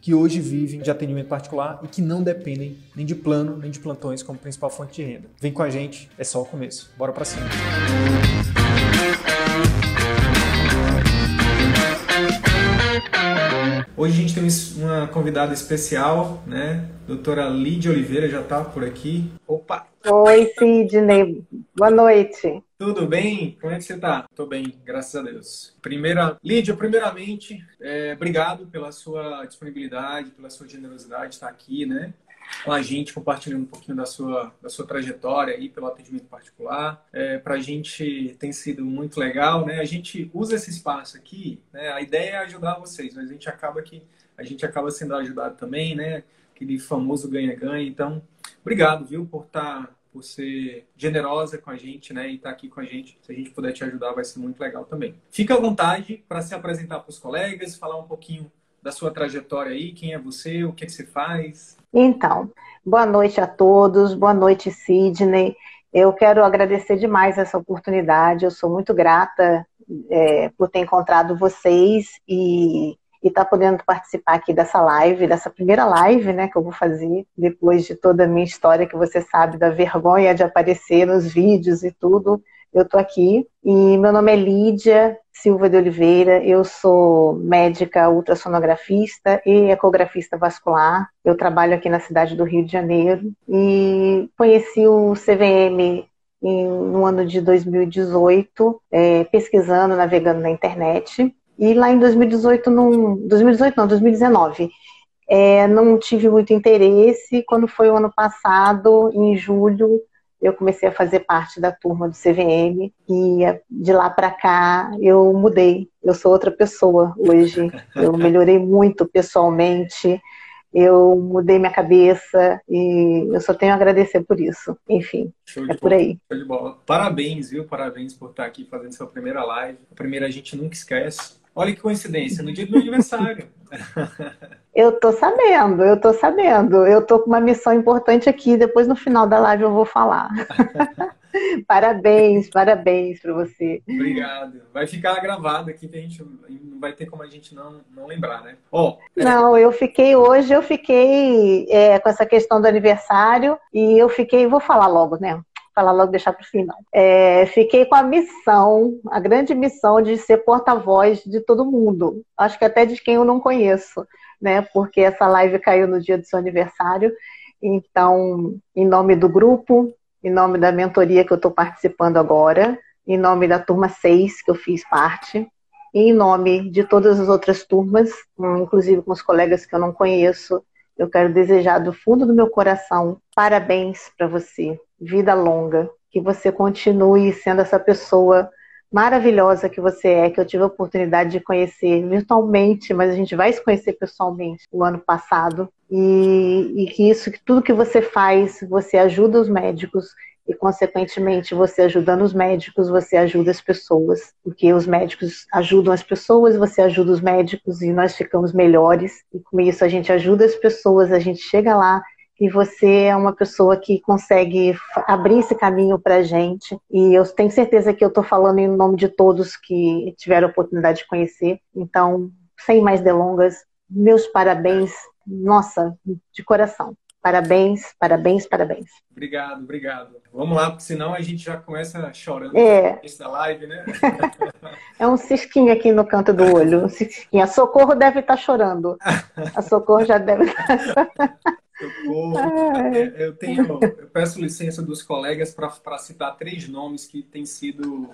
que hoje vivem de atendimento particular e que não dependem nem de plano nem de plantões como principal fonte de renda. Vem com a gente, é só o começo. Bora para cima. Hoje a gente tem uma convidada especial, né? Doutora Lídia Oliveira já está por aqui. Opa! Oi, Sidney. Boa noite. Tudo bem? Como é que você está? Estou bem, graças a Deus. Primeira, Lídia, primeiramente, é, obrigado pela sua disponibilidade, pela sua generosidade de estar aqui, né? com a gente, compartilhando um pouquinho da sua, da sua trajetória aí pelo atendimento particular. É, Para a gente tem sido muito legal, né? A gente usa esse espaço aqui, né? A ideia é ajudar vocês, mas a gente acaba que a gente acaba sendo ajudado também, né? Aquele famoso ganha-ganha. Então, obrigado, viu, por estar tá, por ser generosa com a gente, né? E estar tá aqui com a gente. Se a gente puder te ajudar, vai ser muito legal também. Fica à vontade para se apresentar para os colegas, falar um pouquinho da sua trajetória aí, quem é você, o que, é que você faz. Então, boa noite a todos, boa noite, Sidney. Eu quero agradecer demais essa oportunidade, eu sou muito grata é, por ter encontrado vocês e estar tá podendo participar aqui dessa live, dessa primeira live né, que eu vou fazer, depois de toda a minha história, que você sabe da vergonha de aparecer nos vídeos e tudo eu estou aqui e meu nome é Lídia Silva de Oliveira, eu sou médica ultrassonografista e ecografista vascular. Eu trabalho aqui na cidade do Rio de Janeiro e conheci o CVM no ano de 2018, é, pesquisando, navegando na internet. E lá em 2018, num, 2018 não, 2019, é, não tive muito interesse. Quando foi o ano passado, em julho, eu comecei a fazer parte da turma do CVM e de lá para cá eu mudei. Eu sou outra pessoa hoje. Eu melhorei muito pessoalmente. Eu mudei minha cabeça e eu só tenho a agradecer por isso. Enfim, é por aí. Show de bola. Parabéns, viu? Parabéns por estar aqui fazendo sua primeira live. A primeira a gente nunca esquece. Olha que coincidência, no dia do meu aniversário. Eu tô sabendo, eu tô sabendo. Eu tô com uma missão importante aqui, depois no final da live eu vou falar. parabéns, parabéns para você. Obrigado. Vai ficar gravado aqui, a gente não vai ter como a gente não, não lembrar, né? Oh, é... Não, eu fiquei hoje, eu fiquei é, com essa questão do aniversário e eu fiquei, vou falar logo, né? Falar logo, deixar para o final. É, fiquei com a missão, a grande missão de ser porta-voz de todo mundo. Acho que até de quem eu não conheço, né? Porque essa live caiu no dia do seu aniversário. Então, em nome do grupo, em nome da mentoria que eu estou participando agora, em nome da turma 6, que eu fiz parte, em nome de todas as outras turmas, inclusive com os colegas que eu não conheço, eu quero desejar do fundo do meu coração parabéns para você, vida longa, que você continue sendo essa pessoa maravilhosa que você é, que eu tive a oportunidade de conhecer virtualmente, mas a gente vai se conhecer pessoalmente o ano passado. E, e que isso, que tudo que você faz, você ajuda os médicos e, consequentemente, você ajudando os médicos, você ajuda as pessoas, porque os médicos ajudam as pessoas, você ajuda os médicos e nós ficamos melhores. E com isso a gente ajuda as pessoas, a gente chega lá e você é uma pessoa que consegue abrir esse caminho para gente. E eu tenho certeza que eu estou falando em nome de todos que tiveram a oportunidade de conhecer. Então, sem mais delongas, meus parabéns, nossa, de coração. Parabéns, parabéns, parabéns. Obrigado, obrigado. Vamos lá, porque senão a gente já começa chorando é. da live, né? é um cisquinho aqui no canto do olho. Um cisquinho. A Socorro deve estar tá chorando. A Socorro já deve estar tá... Socorro. Eu tenho, eu peço licença dos colegas para citar três nomes que têm sido,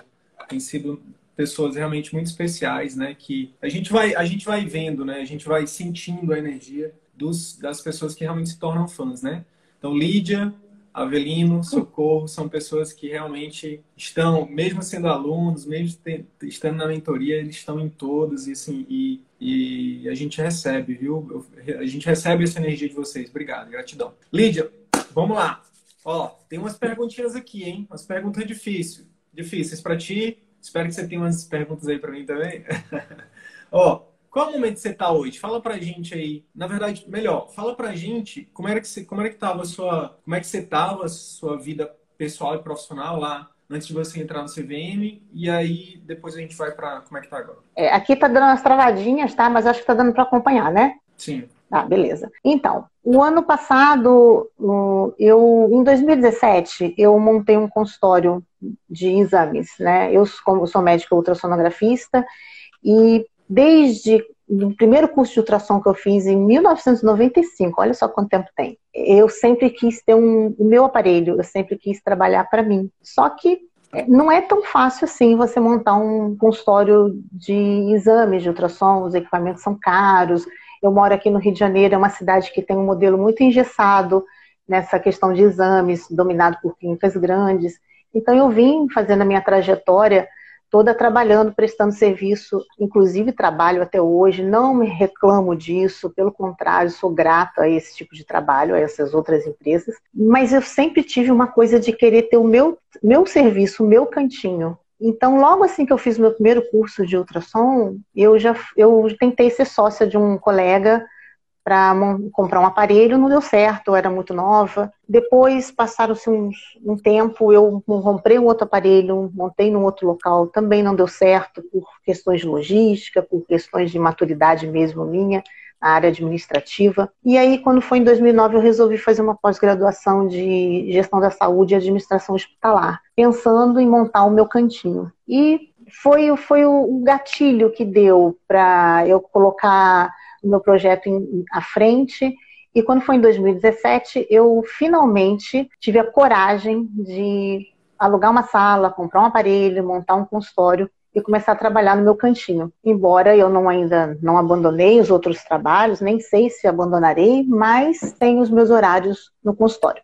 têm sido pessoas realmente muito especiais, né? Que a gente vai, a gente vai vendo, né? A gente vai sentindo a energia dos, das pessoas que realmente se tornam fãs, né? Então, Lídia, Avelino, Socorro, são pessoas que realmente estão, mesmo sendo alunos, mesmo estando na mentoria, eles estão em todos e, assim, e, e a gente recebe, viu? A gente recebe essa energia de vocês. Obrigado, gratidão. Lídia, vamos lá. Ó, tem umas perguntinhas aqui, hein? Umas perguntas difíceis, difíceis para ti. Espero que você tenha umas perguntas aí para mim também. Ó, qual momento você está hoje? Fala pra gente aí. Na verdade, melhor, fala pra gente como era que você, como era que tava a sua, como é que você tava a sua vida pessoal e profissional lá antes de você entrar no CVM e aí depois a gente vai para como é que tá agora. É, aqui tá dando umas travadinhas, tá? Mas acho que tá dando para acompanhar, né? Sim. Tá, beleza. Então, o ano passado, eu, em 2017, eu montei um consultório de exames, né? Eu, como sou médica ultrassonografista, e desde o primeiro curso de ultrassom que eu fiz em 1995, olha só quanto tempo tem. Eu sempre quis ter um, o meu aparelho, eu sempre quis trabalhar para mim. Só que é, não é tão fácil assim você montar um consultório de exames de ultrassom, os equipamentos são caros. Eu moro aqui no Rio de Janeiro, é uma cidade que tem um modelo muito engessado nessa questão de exames, dominado por clínicas grandes. Então eu vim fazendo a minha trajetória toda trabalhando, prestando serviço, inclusive trabalho até hoje, não me reclamo disso, pelo contrário, sou grata a esse tipo de trabalho, a essas outras empresas, mas eu sempre tive uma coisa de querer ter o meu, meu serviço, o meu cantinho. Então, logo assim que eu fiz meu primeiro curso de ultrassom, eu já eu tentei ser sócia de um colega para comprar um aparelho, não deu certo, eu era muito nova. Depois, passaram-se um tempo, eu comprei um outro aparelho, montei num outro local, também não deu certo por questões de logística, por questões de maturidade mesmo minha, na área administrativa. E aí, quando foi em 2009, eu resolvi fazer uma pós-graduação de gestão da saúde e administração hospitalar, pensando em montar o meu cantinho. E foi, foi o gatilho que deu para eu colocar o meu projeto em, à frente. E quando foi em 2017, eu finalmente tive a coragem de alugar uma sala, comprar um aparelho, montar um consultório e começar a trabalhar no meu cantinho. Embora eu não ainda não abandonei os outros trabalhos, nem sei se abandonarei, mas tenho os meus horários no consultório.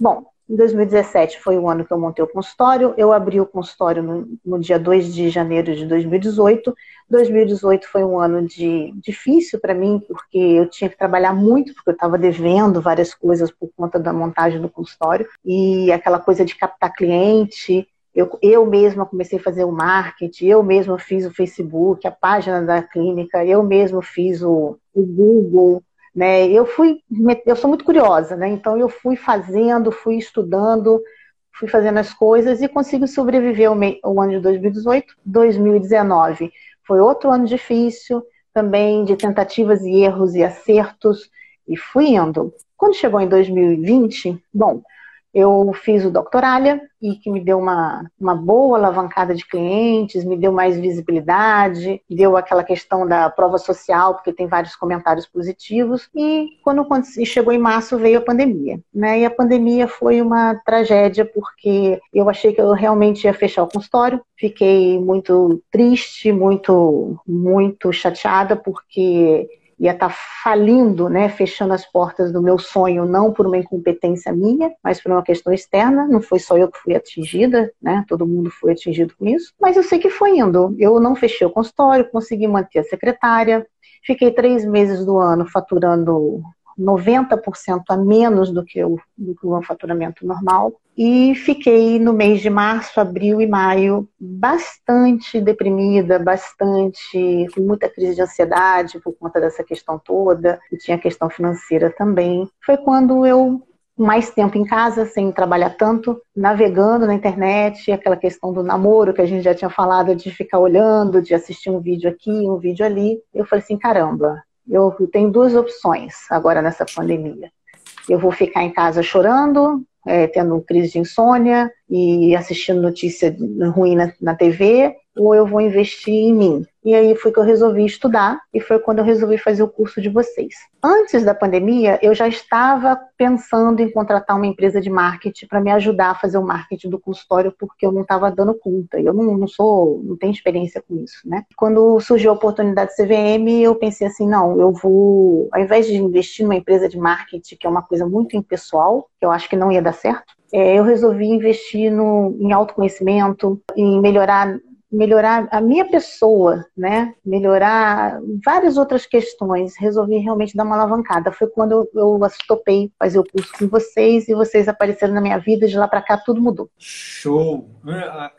Bom, em 2017 foi o ano que eu montei o consultório. Eu abri o consultório no, no, dia 2 de janeiro de 2018. 2018 foi um ano de, difícil para mim, porque eu tinha que trabalhar muito, porque eu estava devendo várias coisas por conta da montagem do consultório. E aquela coisa de captar cliente. Eu, eu mesma comecei a fazer o marketing, eu mesma fiz o Facebook, a página da clínica, eu mesma fiz o, o Google, né? Eu fui, eu sou muito curiosa, né? Então eu fui fazendo, fui estudando, fui fazendo as coisas e consigo sobreviver ao, ano de 2018. 2019 foi outro ano difícil, também de tentativas e erros e acertos, e fui indo. Quando chegou em 2020, bom, eu fiz o Doctoralia e que me deu uma, uma boa alavancada de clientes, me deu mais visibilidade, deu aquela questão da prova social, porque tem vários comentários positivos. E quando chegou em março veio a pandemia, né? E a pandemia foi uma tragédia porque eu achei que eu realmente ia fechar o consultório. Fiquei muito triste, muito muito chateada porque ia estar tá falindo, né, fechando as portas do meu sonho, não por uma incompetência minha, mas por uma questão externa. Não foi só eu que fui atingida, né, todo mundo foi atingido com isso. Mas eu sei que foi indo. Eu não fechei o consultório, consegui manter a secretária, fiquei três meses do ano faturando 90% a menos do que, o, do que o faturamento normal. E fiquei no mês de março, abril e maio bastante deprimida, bastante com muita crise de ansiedade por conta dessa questão toda, e tinha questão financeira também. Foi quando eu mais tempo em casa, sem trabalhar tanto, navegando na internet, aquela questão do namoro que a gente já tinha falado, de ficar olhando, de assistir um vídeo aqui, um vídeo ali. Eu falei assim, caramba, eu tenho duas opções agora nessa pandemia. Eu vou ficar em casa chorando, é, tendo crise de insônia, e assistindo notícia ruim na, na TV, ou eu vou investir em mim. E aí foi que eu resolvi estudar e foi quando eu resolvi fazer o curso de vocês. Antes da pandemia, eu já estava pensando em contratar uma empresa de marketing para me ajudar a fazer o marketing do consultório porque eu não estava dando conta. Eu não, não, sou, não tenho experiência com isso, né? Quando surgiu a oportunidade do CVM, eu pensei assim, não, eu vou, ao invés de investir numa empresa de marketing, que é uma coisa muito impessoal, que eu acho que não ia dar certo, é, eu resolvi investir no, em autoconhecimento, em melhorar melhorar a minha pessoa, né? Melhorar várias outras questões. Resolvi realmente dar uma alavancada. Foi quando eu, eu topei fazer o curso com vocês e vocês apareceram na minha vida. De lá para cá tudo mudou. Show.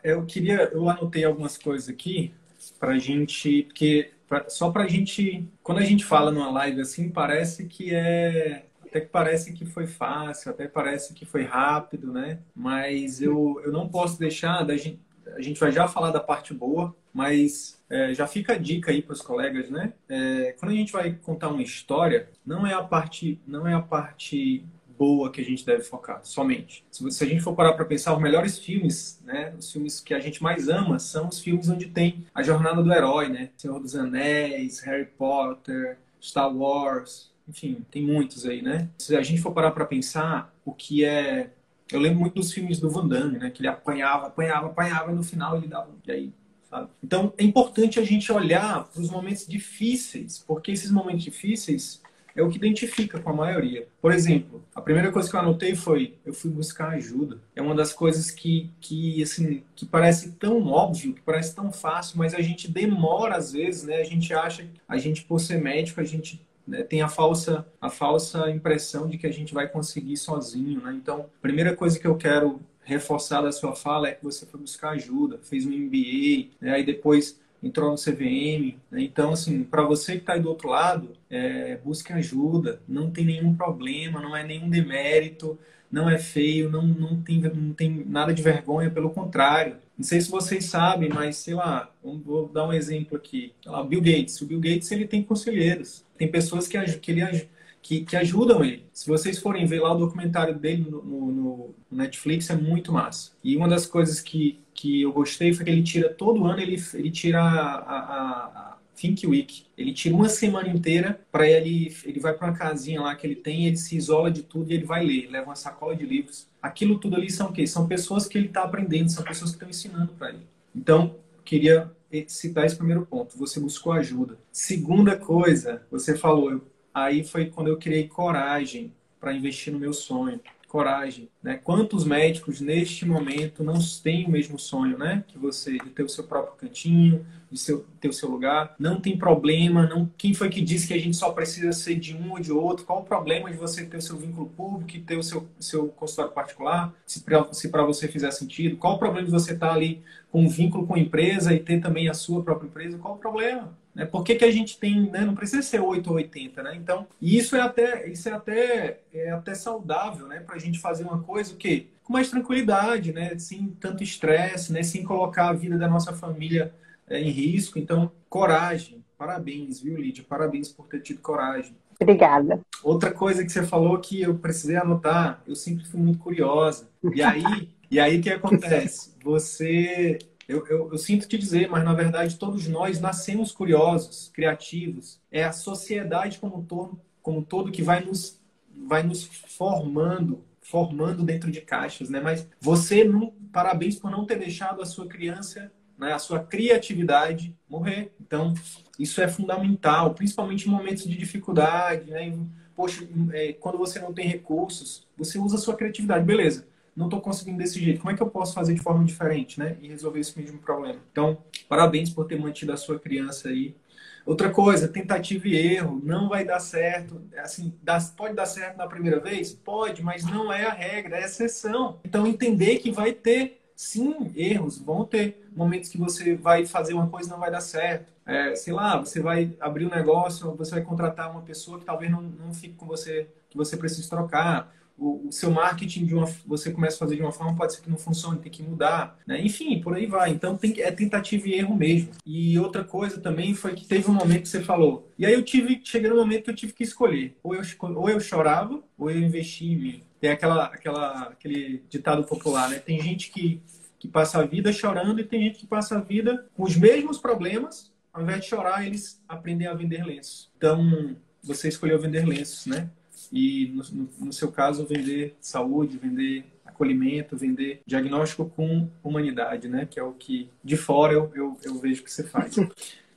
Eu queria, eu anotei algumas coisas aqui para gente, porque pra, só para gente, quando a gente fala numa live assim, parece que é até que parece que foi fácil, até parece que foi rápido, né? Mas eu, eu não posso deixar da gente, a gente vai já falar da parte boa, mas é, já fica a dica aí para os colegas, né? É, quando a gente vai contar uma história, não é a parte, não é a parte boa que a gente deve focar, somente. Se, se a gente for parar para pensar, os melhores filmes, né, os filmes que a gente mais ama, são os filmes onde tem a jornada do herói, né? Senhor dos Anéis, Harry Potter, Star Wars, enfim, tem muitos aí, né? Se a gente for parar para pensar, o que é eu lembro muito dos filmes do Van Damme, né? Que ele apanhava, apanhava, apanhava e no final ele dava. E aí, sabe? Então é importante a gente olhar para os momentos difíceis, porque esses momentos difíceis é o que identifica com a maioria. Por exemplo, a primeira coisa que eu anotei foi eu fui buscar ajuda. É uma das coisas que, que assim, que parece tão óbvio, que parece tão fácil, mas a gente demora às vezes, né? A gente acha, a gente por ser médico, a gente né, tem a falsa, a falsa impressão de que a gente vai conseguir sozinho. Né? Então, a primeira coisa que eu quero reforçar da sua fala é que você foi buscar ajuda, fez um MBA, né, aí depois entrou no CVM. Né? Então, assim, para você que está aí do outro lado, é, busque ajuda, não tem nenhum problema, não é nenhum demérito, não é feio, não, não, tem, não tem nada de vergonha, pelo contrário. Não sei se vocês sabem, mas sei lá, vou dar um exemplo aqui. Bill Gates. O Bill Gates ele tem conselheiros. Tem pessoas que, que ele que, que, ajudam ele. Se vocês forem ver lá o documentário dele no, no, no, Netflix, é muito massa. E uma das coisas que, que eu gostei foi que ele tira, todo ano, ele, ele tira a, a, a Think Week. Ele tira uma semana inteira para ele, ele vai para uma casinha lá que ele tem, ele se isola de tudo e ele vai ler, leva uma sacola de livros. Aquilo tudo ali são o quê? São pessoas que ele está aprendendo, são pessoas que estão ensinando para ele. Então, queria citar esse primeiro ponto. Você buscou ajuda. Segunda coisa, você falou, aí foi quando eu criei coragem para investir no meu sonho. Coragem, né? Quantos médicos neste momento não têm o mesmo sonho, né? Que você de ter o seu próprio cantinho, de seu, ter o seu lugar. Não tem problema. Não, quem foi que disse que a gente só precisa ser de um ou de outro? Qual o problema de você ter o seu vínculo público e ter o seu, seu consultório particular, se para se você fizer sentido? Qual o problema de você estar ali com um vínculo com a empresa e ter também a sua própria empresa? Qual o problema? Né? Por que, que a gente tem, né? não precisa ser 8 ou 80, né? Então, isso é até, isso é até, é até saudável, né? Para a gente fazer uma coisa que com mais tranquilidade, né? Sem tanto estresse, né? Sem colocar a vida da nossa família é, em risco. Então, coragem. Parabéns, viu, Lídia? Parabéns por ter tido coragem. Obrigada. Outra coisa que você falou que eu precisei anotar, eu sempre fui muito curiosa. E aí, e aí o que acontece? Você, eu, eu, eu, sinto te dizer, mas na verdade todos nós nascemos curiosos, criativos. É a sociedade como todo, como todo que vai nos, vai nos formando, formando dentro de caixas, né? Mas você, não, parabéns por não ter deixado a sua criança né, a sua criatividade morrer. Então, isso é fundamental, principalmente em momentos de dificuldade. Né? Poxa, é, quando você não tem recursos, você usa a sua criatividade. Beleza, não estou conseguindo desse jeito. Como é que eu posso fazer de forma diferente né? e resolver esse mesmo problema? Então, parabéns por ter mantido a sua criança aí. Outra coisa, tentativa e erro, não vai dar certo. Assim, pode dar certo na primeira vez? Pode, mas não é a regra, é a exceção. Então, entender que vai ter sim, erros, vão ter momentos que você vai fazer uma coisa e não vai dar certo. É, sei lá, você vai abrir um negócio, você vai contratar uma pessoa que talvez não, não fique com você, que você precisa trocar. O, seu marketing de uma, você começa a fazer de uma forma, pode ser que não funcione, tem que mudar, né? Enfim, por aí vai. Então tem, é tentativa e erro mesmo. E outra coisa também foi que teve um momento que você falou. E aí eu tive, cheguei no momento que eu tive que escolher. Ou eu, ou eu chorava, ou eu investi em mim. Tem aquela, aquela, aquele ditado popular, né? Tem gente que, que passa a vida chorando e tem gente que passa a vida com os mesmos problemas, ao invés de chorar, eles aprendem a vender lenços. Então, você escolheu vender lenços, né? E, no, no, seu caso, vender saúde, vender acolhimento, vender diagnóstico com humanidade, né? Que é o que de fora eu, eu, eu vejo que você faz.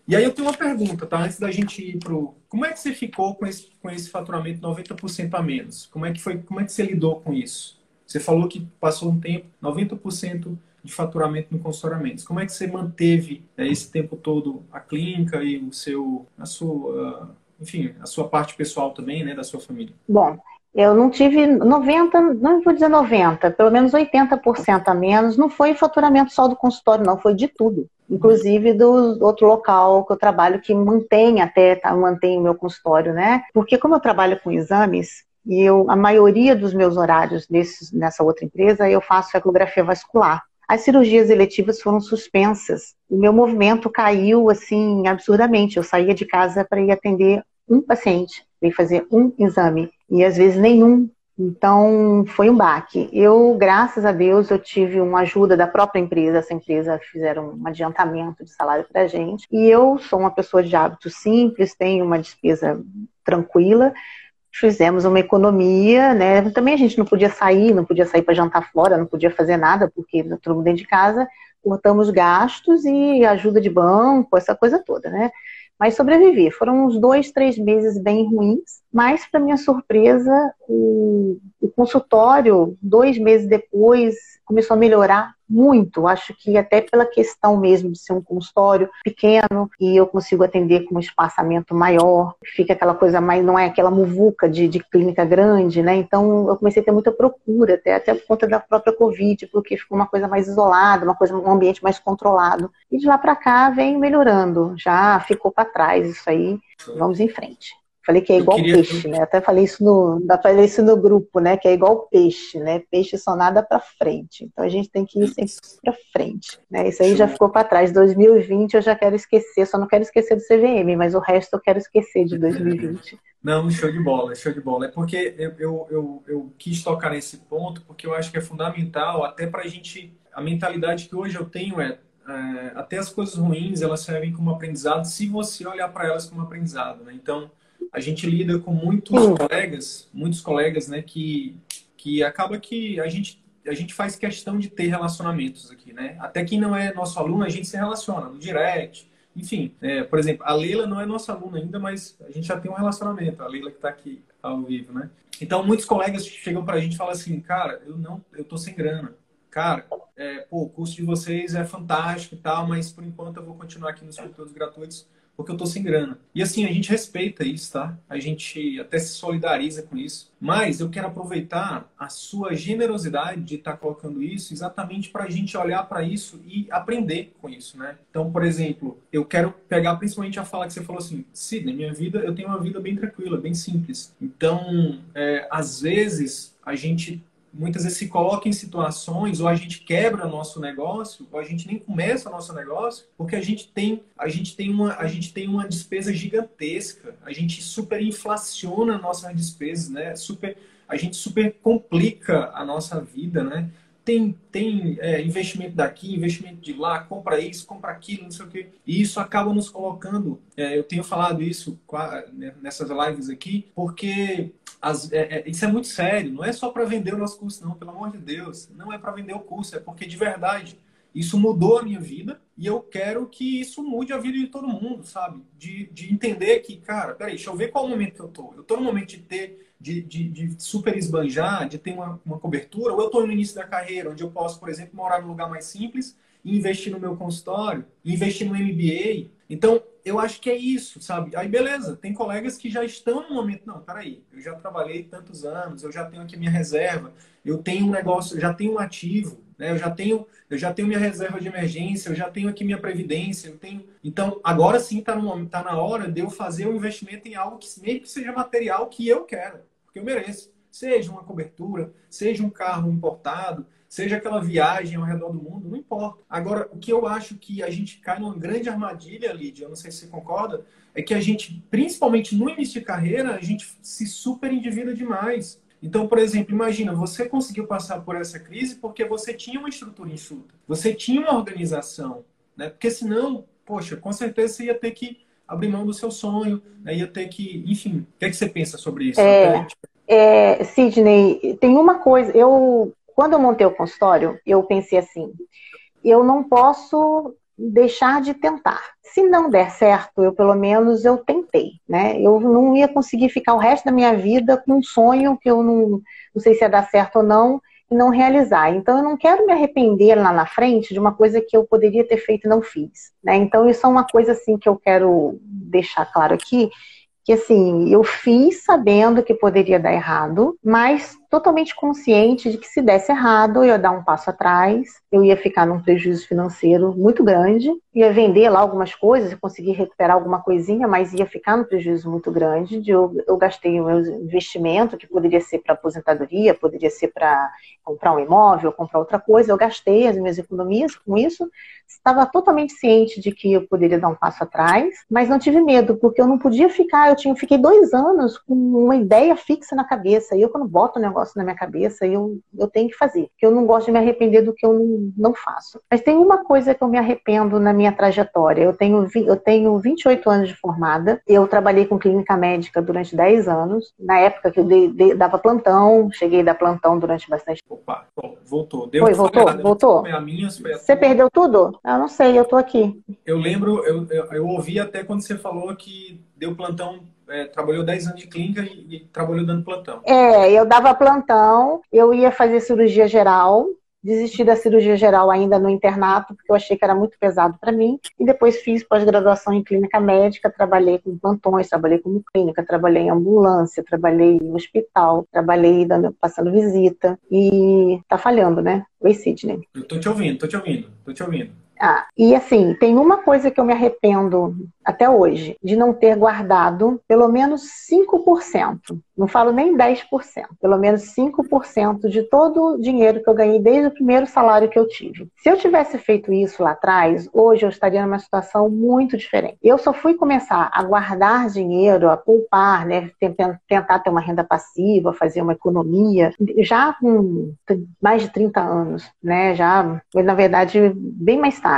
E aí eu tenho uma pergunta, tá? Antes da gente ir pro... Como é que você ficou com esse, com esse faturamento 90% a menos? Como é que foi, como é que você lidou com isso? Você falou que passou um tempo, 90% de faturamento no consultoramento. Como é que você manteve né, esse tempo todo a clínica e o seu, a sua enfim, a sua parte pessoal também, né, da sua família? Bom, eu não tive 90, não vou dizer 90, pelo menos 80% a menos. Não foi faturamento só do consultório, não, foi de tudo. Inclusive do outro local que eu trabalho, que mantém até, tá, mantém o meu consultório, né? Porque como eu trabalho com exames, e eu, a maioria dos meus horários desses, nessa outra empresa, eu faço ecografia vascular. As cirurgias eletivas foram suspensas. O meu movimento caiu assim absurdamente. Eu saía de casa para ir atender um paciente, para ir fazer um exame e às vezes nenhum. Então foi um baque. Eu, graças a Deus, eu tive uma ajuda da própria empresa. Essa empresa fizeram um adiantamento de salário para gente. E eu sou uma pessoa de hábitos simples, tenho uma despesa tranquila fizemos uma economia, né? Também a gente não podia sair, não podia sair para jantar fora, não podia fazer nada, porque todo mundo dentro de casa, cortamos gastos e ajuda de banco, essa coisa toda, né? Mas sobrevivi. Foram uns dois, três meses bem ruins, mas, para minha surpresa, o, consultório, dois meses depois, começou a melhorar muito. Acho que até pela questão mesmo de ser um consultório pequeno e eu consigo atender com um espaçamento maior, fica aquela coisa mais, não é aquela muvuca de, de clínica grande, né? Então eu comecei a ter muita procura, até, até por conta da própria Covid, porque ficou uma coisa mais isolada, uma coisa, um ambiente mais controlado. E de lá para cá vem melhorando, já ficou para trás isso aí. Vamos em frente. Falei que é igual queria... peixe, né? Até falei isso no, falei isso no grupo, né? Que é igual peixe, né? Peixe só nada para frente. Então a gente tem que ir sempre para frente, né? Isso aí já ficou para trás. 2020 eu já quero esquecer, só não quero esquecer do CVM, mas o resto eu quero esquecer de 2020. Não, show de bola, show de bola. É porque eu, eu, eu, eu quis tocar nesse ponto, porque eu acho que é fundamental, até para a gente. A mentalidade que hoje eu tenho é, é, até as coisas ruins elas servem como aprendizado se você olhar para elas como aprendizado, né? Então, a gente lida com muitos colegas, muitos colegas, né, que, que acaba que a gente, a gente faz questão de ter relacionamentos aqui, né? Até quem não é nosso aluno, a gente se relaciona no direct, enfim. É, por exemplo, a Leila não é nossa aluna ainda, mas a gente já tem um relacionamento, a Leila que está aqui ao vivo, né? Então, muitos colegas chegam para a gente e falam assim, cara, eu não, eu tô sem grana. Cara, é, pô, o curso de vocês é fantástico e tal, mas por enquanto eu vou continuar aqui nos conteúdos gratuitos porque eu tô sem grana. E assim, a gente respeita isso, tá? A gente até se solidariza com isso. Mas eu quero aproveitar a sua generosidade de estar tá colocando isso exatamente para a gente olhar para isso e aprender com isso, né? Então, por exemplo, eu quero pegar principalmente a fala que você falou assim, Sidney, minha vida, eu tenho uma vida bem tranquila, bem simples. Então, é, às vezes, a gente muitas vezes se coloca em situações ou a gente quebra nosso negócio ou a gente nem começa nosso negócio porque a gente tem a gente tem uma a gente tem uma despesa gigantesca a gente superinflaciona nossas despesas né super a gente super complica a nossa vida né tem, tem é, investimento daqui, investimento de lá, compra isso, compra aquilo, não sei o quê. E isso acaba nos colocando. É, eu tenho falado isso né, nessas lives aqui, porque as, é, é, isso é muito sério. Não é só para vender o nosso curso, não, pelo amor de Deus. Não é para vender o curso, é porque de verdade isso mudou a minha vida e eu quero que isso mude a vida de todo mundo, sabe? De, de entender que, cara, peraí, deixa eu ver qual momento que eu tô. Eu tô no momento de ter, de, de, de super esbanjar, de ter uma, uma cobertura, ou eu tô no início da carreira, onde eu posso, por exemplo, morar num lugar mais simples e investir no meu consultório, investir no MBA. Então, eu acho que é isso, sabe? Aí, beleza, tem colegas que já estão no momento, não, peraí, eu já trabalhei tantos anos, eu já tenho aqui minha reserva, eu tenho um negócio, eu já tenho um ativo, né? Eu já tenho, eu já tenho minha reserva de emergência, eu já tenho aqui minha previdência, eu tenho. Então, agora sim está tá na hora de eu fazer um investimento em algo que mesmo que seja material que eu quero, porque eu mereço. seja uma cobertura, seja um carro importado, seja aquela viagem ao redor do mundo, não importa. Agora, o que eu acho que a gente cai numa grande armadilha, Lídia, eu não sei se você concorda, é que a gente, principalmente no início de carreira, a gente se super endivida demais. Então, por exemplo, imagina, você conseguiu passar por essa crise porque você tinha uma estrutura enxuta, você tinha uma organização, né? Porque senão, poxa, com certeza você ia ter que abrir mão do seu sonho, né? ia ter que, enfim, o que, é que você pensa sobre isso? É, é, Sidney, tem uma coisa, eu quando eu montei o consultório, eu pensei assim: eu não posso deixar de tentar. Se não der certo, eu pelo menos eu tentei, né? Eu não ia conseguir ficar o resto da minha vida com um sonho que eu não, não sei se ia dar certo ou não e não realizar. Então eu não quero me arrepender lá na frente de uma coisa que eu poderia ter feito e não fiz, né? Então isso é uma coisa assim que eu quero deixar claro aqui, que assim, eu fiz sabendo que poderia dar errado, mas totalmente consciente de que se desse errado, eu ia dar um passo atrás, eu ia ficar num prejuízo financeiro muito grande, ia vender lá algumas coisas, conseguir recuperar alguma coisinha, mas ia ficar num prejuízo muito grande. De eu, eu gastei o meu investimento, que poderia ser para aposentadoria, poderia ser para comprar um imóvel, comprar outra coisa, eu gastei as minhas economias com isso, estava totalmente ciente de que eu poderia dar um passo atrás, mas não tive medo, porque eu não podia ficar, eu tinha, fiquei dois anos com uma ideia fixa na cabeça, e eu quando boto o negócio negócio na minha cabeça e eu, eu tenho que fazer. Porque eu não gosto de me arrepender do que eu não, não faço. Mas tem uma coisa que eu me arrependo na minha trajetória. Eu tenho, eu tenho 28 anos de formada. Eu trabalhei com clínica médica durante 10 anos. Na época que eu dei, dei, dava plantão, cheguei a dar plantão durante bastante tempo. Opa, voltou. Deu Foi, voltou, errado. voltou. Minha, você perdeu tudo? Eu não sei, eu tô aqui. Eu lembro, eu, eu, eu ouvi até quando você falou que deu plantão é, trabalhou 10 anos de clínica e, e, trabalhou dando plantão. É, eu dava plantão, eu ia fazer cirurgia geral, desisti da cirurgia geral ainda no internato, porque eu achei que era muito pesado para mim, e depois fiz pós-graduação em clínica médica, trabalhei com plantões, trabalhei como clínica, trabalhei em ambulância, trabalhei em hospital, trabalhei dando, passando visita, e tá falhando, né? Oi, Sidney. Eu tô te ouvindo, tô te ouvindo, tô te ouvindo. Ah, e assim, tem uma coisa que eu me arrependo até hoje, de não ter guardado pelo menos 5%. Não falo nem 10%, pelo menos 5% de todo o dinheiro que eu ganhei desde o primeiro salário que eu tive. Se eu tivesse feito isso lá atrás, hoje eu estaria numa situação muito diferente. Eu só fui começar a guardar dinheiro, a poupar, né, tentar ter uma renda passiva, fazer uma economia, já com mais de 30 anos, né, já, na verdade, bem mais tarde.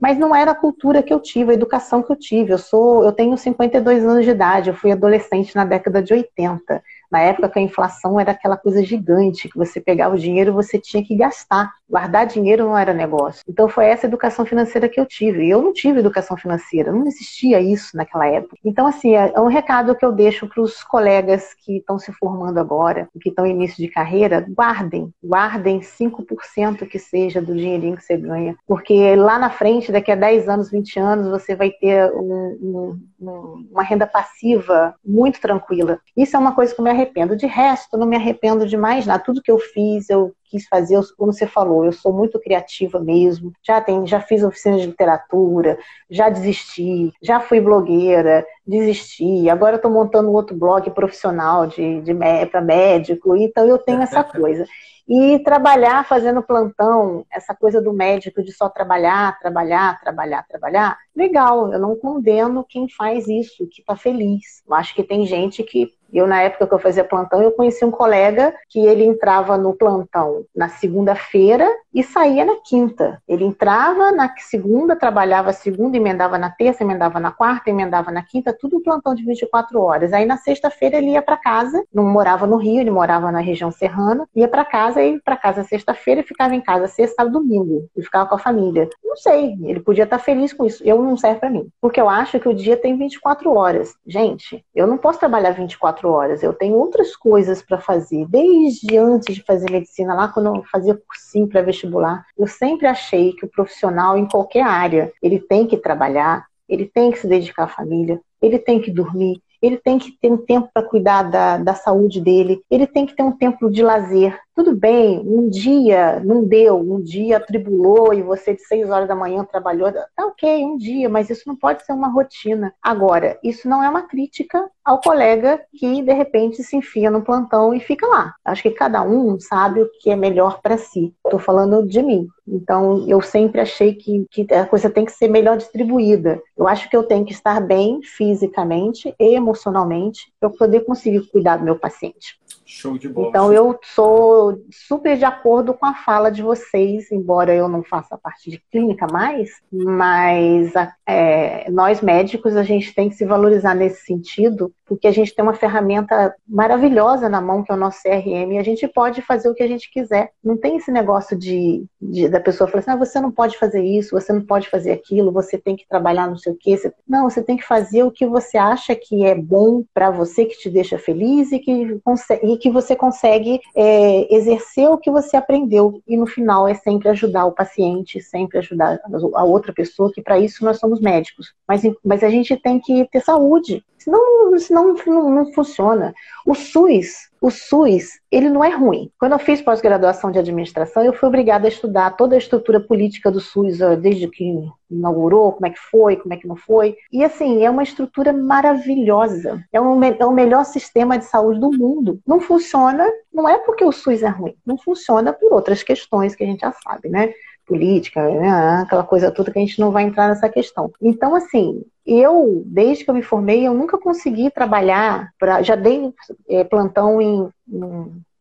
Mas não era a cultura que eu tive, a educação que eu tive. Eu sou, eu tenho 52 anos de idade, eu fui adolescente na década de 80. Na época que a inflação era aquela coisa gigante, que você pegava o dinheiro e você tinha que gastar. Guardar dinheiro não era negócio. Então foi essa educação financeira que eu tive. Eu não tive educação financeira, não existia isso naquela época. Então, assim, é, é um recado que eu deixo para os colegas que estão se formando agora, que estão em início de carreira, guardem, guardem 5% que seja do dinheirinho que você ganha. Porque lá na frente, daqui a 10 anos, 20 anos, você vai ter um, um, uma renda passiva muito tranquila. Isso é uma coisa que eu me arrependo. De resto, não me arrependo de mais nada. Tudo que eu fiz, eu quis fazer, como você falou, eu sou muito criativa mesmo. Já tem, já fiz oficina de literatura, já desisti, já fui blogueira, desisti. Agora estou montando um outro blog profissional de, de para médico. Então eu tenho essa coisa. E trabalhar fazendo plantão, essa coisa do médico de só trabalhar, trabalhar, trabalhar, trabalhar, legal, eu não condeno quem faz isso, que está feliz. Eu acho que tem gente que eu, na época que eu fazia plantão, eu conheci um colega que ele entrava no plantão na segunda-feira e saía na quinta. Ele entrava na segunda, trabalhava segunda, emendava na terça, emendava na quarta, emendava na quinta, tudo plantão de 24 horas. Aí na sexta-feira ele ia para casa, não morava no Rio, ele morava na região serrana, ia para casa, ia para casa sexta-feira e ficava em casa sexta, sábado, domingo, e ficava com a família. Não sei, ele podia estar feliz com isso. Eu não serve para mim, porque eu acho que o dia tem 24 horas. Gente, eu não posso trabalhar 24 24 horas. Eu tenho outras coisas para fazer. Desde antes de fazer medicina, lá quando eu fazia cursinho para vestibular, eu sempre achei que o profissional, em qualquer área, ele tem que trabalhar, ele tem que se dedicar à família, ele tem que dormir, ele tem que ter um tempo para cuidar da, da saúde dele, ele tem que ter um tempo de lazer. Tudo bem, um dia não deu, um dia atribulou e você de 6 horas da manhã trabalhou, tá ok, um dia, mas isso não pode ser uma rotina. Agora, isso não é uma crítica ao colega que de repente se enfia no plantão e fica lá. Acho que cada um sabe o que é melhor para si. Estou falando de mim. Então, eu sempre achei que, que, a coisa tem que ser melhor distribuída. Eu acho que eu tenho que estar bem fisicamente e emocionalmente para poder conseguir cuidar do meu paciente. Show de bola. Então, eu sou super de acordo com a fala de vocês, embora eu não faça parte de clínica mais, mas é, nós médicos, a gente tem que se valorizar nesse sentido, porque a gente tem uma ferramenta maravilhosa na mão, que é o nosso CRM, e a gente pode fazer o que a gente quiser. Não tem esse negócio de, de da pessoa falar assim, ah, você não pode fazer isso, você não pode fazer aquilo, você tem que trabalhar não sei o quê. Você... Não, você tem que fazer o que você acha que é bom para você, que te deixa feliz e que, e que você consegue é, exercer o que você aprendeu. E no final é sempre ajudar o paciente, sempre ajudar a outra pessoa, que para isso nós somos médicos. Mas, mas a gente tem que ter saúde, senão, senão não, não funciona. O SUS, o SUS, ele não é ruim. Quando eu fiz pós-graduação de administração, eu fui obrigada a estudar toda a estrutura política do SUS, desde que inaugurou, como é que foi, como é que não foi. E assim, é uma estrutura maravilhosa. É, um, é o melhor sistema de saúde do mundo. Não funciona, não é porque o SUS é ruim, não funciona por outras questões que a gente já sabe, né? Política, né? aquela coisa toda que a gente não vai entrar nessa questão. Então, assim, eu, desde que eu me formei, eu nunca consegui trabalhar, pra, já dei é, plantão em,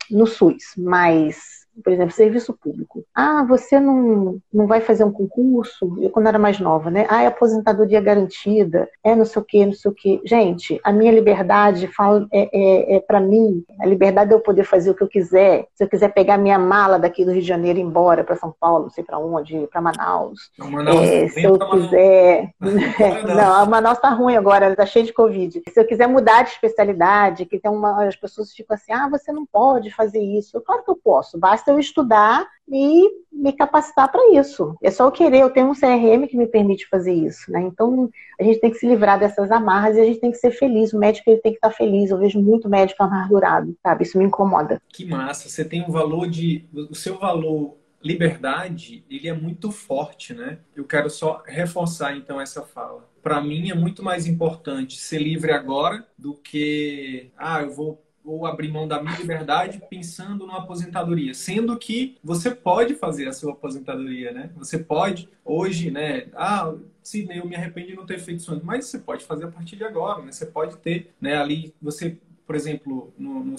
no SUS, mas por exemplo, serviço público. Ah, você não, não vai fazer um concurso? Eu, quando era mais nova, né? Ah, é aposentadoria garantida, é não sei o quê, não sei o quê. Gente, a minha liberdade fala, é, é, é para mim, a liberdade de eu poder fazer o que eu quiser. Se eu quiser pegar minha mala daqui do Rio de Janeiro e ir embora para São Paulo, não sei para onde, para Manaus. Não, Manaus é, se eu quiser. não, a Manaus tá ruim agora, tá cheio de Covid. Se eu quiser mudar de especialidade, que tem uma. As pessoas ficam assim, ah, você não pode fazer isso. Claro que eu posso, basta eu estudar e me capacitar para isso. É só eu querer, eu tenho um CRM que me permite fazer isso, né? Então, a gente tem que se livrar dessas amarras e a gente tem que ser feliz. O médico ele tem que estar feliz. Eu vejo muito médico amargurado, sabe? Isso me incomoda. Que massa. Você tem um valor de... O seu valor liberdade, ele é muito forte, né? Eu quero só reforçar, então, essa fala. Para mim, é muito mais importante ser livre agora do que... Ah, eu vou ou abrir mão da minha liberdade pensando numa aposentadoria, sendo que você pode fazer a sua aposentadoria, né? Você pode hoje, né? Ah, se eu me arrependo de não ter feito isso antes, mas você pode fazer a partir de agora, né? Você pode ter, né? Ali você por exemplo, no, no,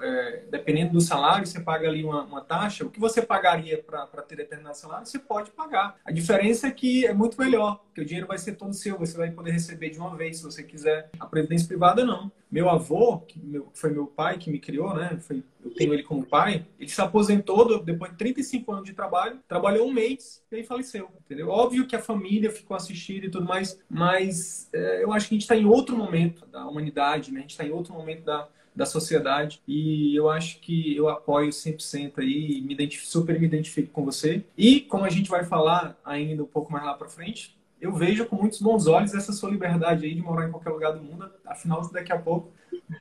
é, dependendo do salário, você paga ali uma, uma taxa. O que você pagaria para ter determinado salário, você pode pagar. A diferença é que é muito melhor, porque o dinheiro vai ser todo seu, você vai poder receber de uma vez, se você quiser. A previdência privada, não. Meu avô, que meu, foi meu pai que me criou, né? Foi, eu tenho ele como pai. Ele se aposentou depois de 35 anos de trabalho, trabalhou um mês e aí faleceu, entendeu? Óbvio que a família ficou assistida e tudo mais, mas é, eu acho que a gente está em outro momento da humanidade, né? A gente está em outro momento da, da sociedade. E eu acho que eu apoio 100% aí, me super me identifico com você. E como a gente vai falar ainda um pouco mais lá para frente, eu vejo com muitos bons olhos essa sua liberdade aí de morar em qualquer lugar do mundo. Afinal, daqui a pouco,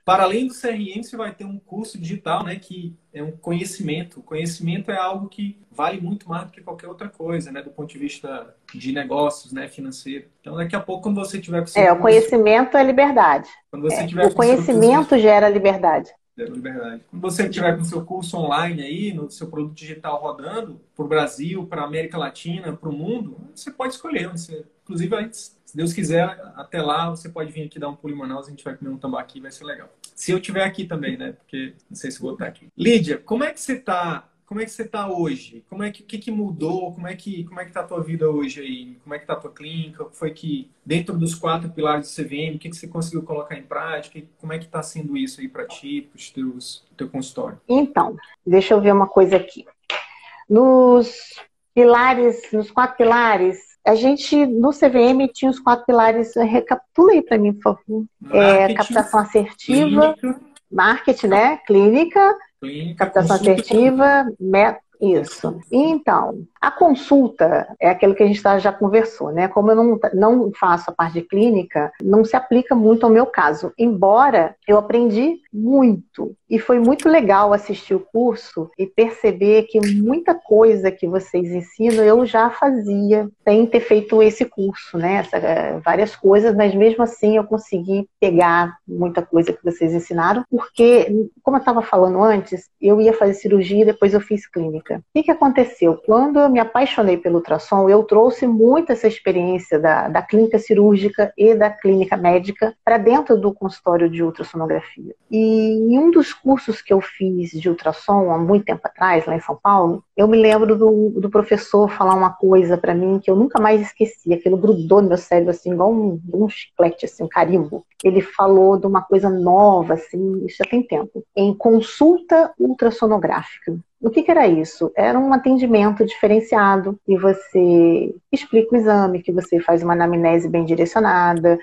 para além do CRM, você vai ter um curso digital, né, que é um conhecimento. O conhecimento é algo que vale muito mais do que qualquer outra coisa, né, do ponto de vista de negócios, né, financeiro. Então, daqui a pouco, quando você tiver É, curso, o conhecimento é liberdade. Quando você é, tiver o conhecimento curso, gera liberdade. Gera liberdade. Quando você tiver com o seu curso online aí, no seu produto digital rodando, para o Brasil, para a América Latina, para o mundo, você pode escolher. Você, inclusive, antes se Deus quiser, até lá você pode vir aqui dar um pulo em Manaus, a gente vai comer um tambaqui, vai ser legal. Se eu tiver aqui também, né? Porque não sei se vou estar aqui. Lídia, como é que você está? Como é que você está hoje? Como é que, que, que mudou? Como é que como é que tá a tua vida hoje aí? Como é que tá a tua clínica? Foi que dentro dos quatro pilares do CVM, o que, que você conseguiu colocar em prática? Como é que está sendo isso aí para ti, para os teus teu consultório? Então, deixa eu ver uma coisa aqui. Nos pilares, nos quatro pilares, a gente, no CVM, tinha os quatro pilares. Recapitula aí para mim, por favor. É, captação assertiva, clínica, marketing, né? Clínica, clínica captação assertiva, met... Isso. Então, a consulta é aquilo que a gente tá, já conversou, né? Como eu não, não faço a parte de clínica, não se aplica muito ao meu caso. Embora eu aprendi muito. E foi muito legal assistir o curso e perceber que muita coisa que vocês ensinam eu já fazia sem ter feito esse curso, né? Essa, várias coisas, mas mesmo assim eu consegui pegar muita coisa que vocês ensinaram, porque, como eu estava falando antes, eu ia fazer cirurgia e depois eu fiz clínica. O que, que aconteceu? Quando eu me apaixonei pelo ultrassom, eu trouxe muito essa experiência da, da clínica cirúrgica e da clínica médica para dentro do consultório de ultrassonografia. E em um dos cursos que eu fiz de ultrassom há muito tempo atrás, lá em São Paulo, eu me lembro do, do professor falar uma coisa para mim que eu nunca mais esqueci. Aquilo grudou no meu cérebro, assim, igual um, um chiclete, assim, um carimbo. Ele falou de uma coisa nova, assim, isso já tem tempo, em consulta ultrassonográfica. O que, que, era isso? Era um atendimento diferenciado e você explica o exame, que você faz uma anamnese bem direcionada,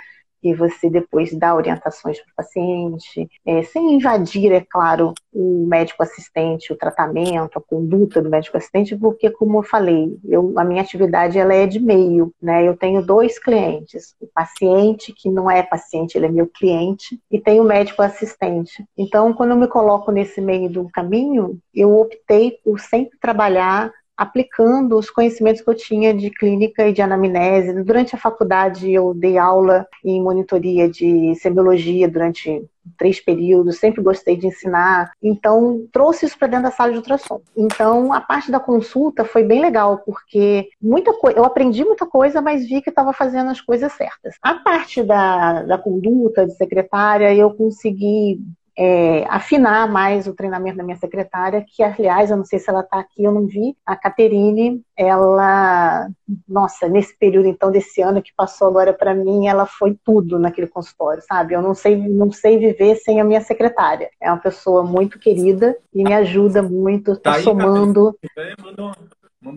que você depois dá orientações para o paciente, é, sem invadir, é claro, o médico assistente, o tratamento, a conduta do médico assistente, porque, como eu falei, eu, a minha atividade ela é de meio, né? Eu tenho dois clientes, o paciente que não é paciente, ele é meu cliente, e tem o médico assistente. Então, quando eu me coloco nesse meio do caminho, eu optei por sempre trabalhar aplicando os conhecimentos que eu tinha de clínica e de anamnese. Durante a faculdade, eu dei aula em monitoria de semiologia durante três períodos, sempre gostei de ensinar. Então, trouxe isso para dentro da sala de ultrassom. Então, a parte da consulta foi bem legal, porque muita eu aprendi muita coisa, mas vi que estava fazendo as coisas certas. A parte da, da conduta de secretária, eu consegui é, afinar mais o treinamento da minha secretária, que, aliás, eu não sei se ela está aqui, eu não vi, a Caterine, ela, nossa, nesse período, então, desse ano que passou agora para mim, ela foi tudo naquele consultório, sabe? Eu não sei, não sei viver sem a minha secretária. É uma pessoa muito querida e me ajuda muito, está tá somando.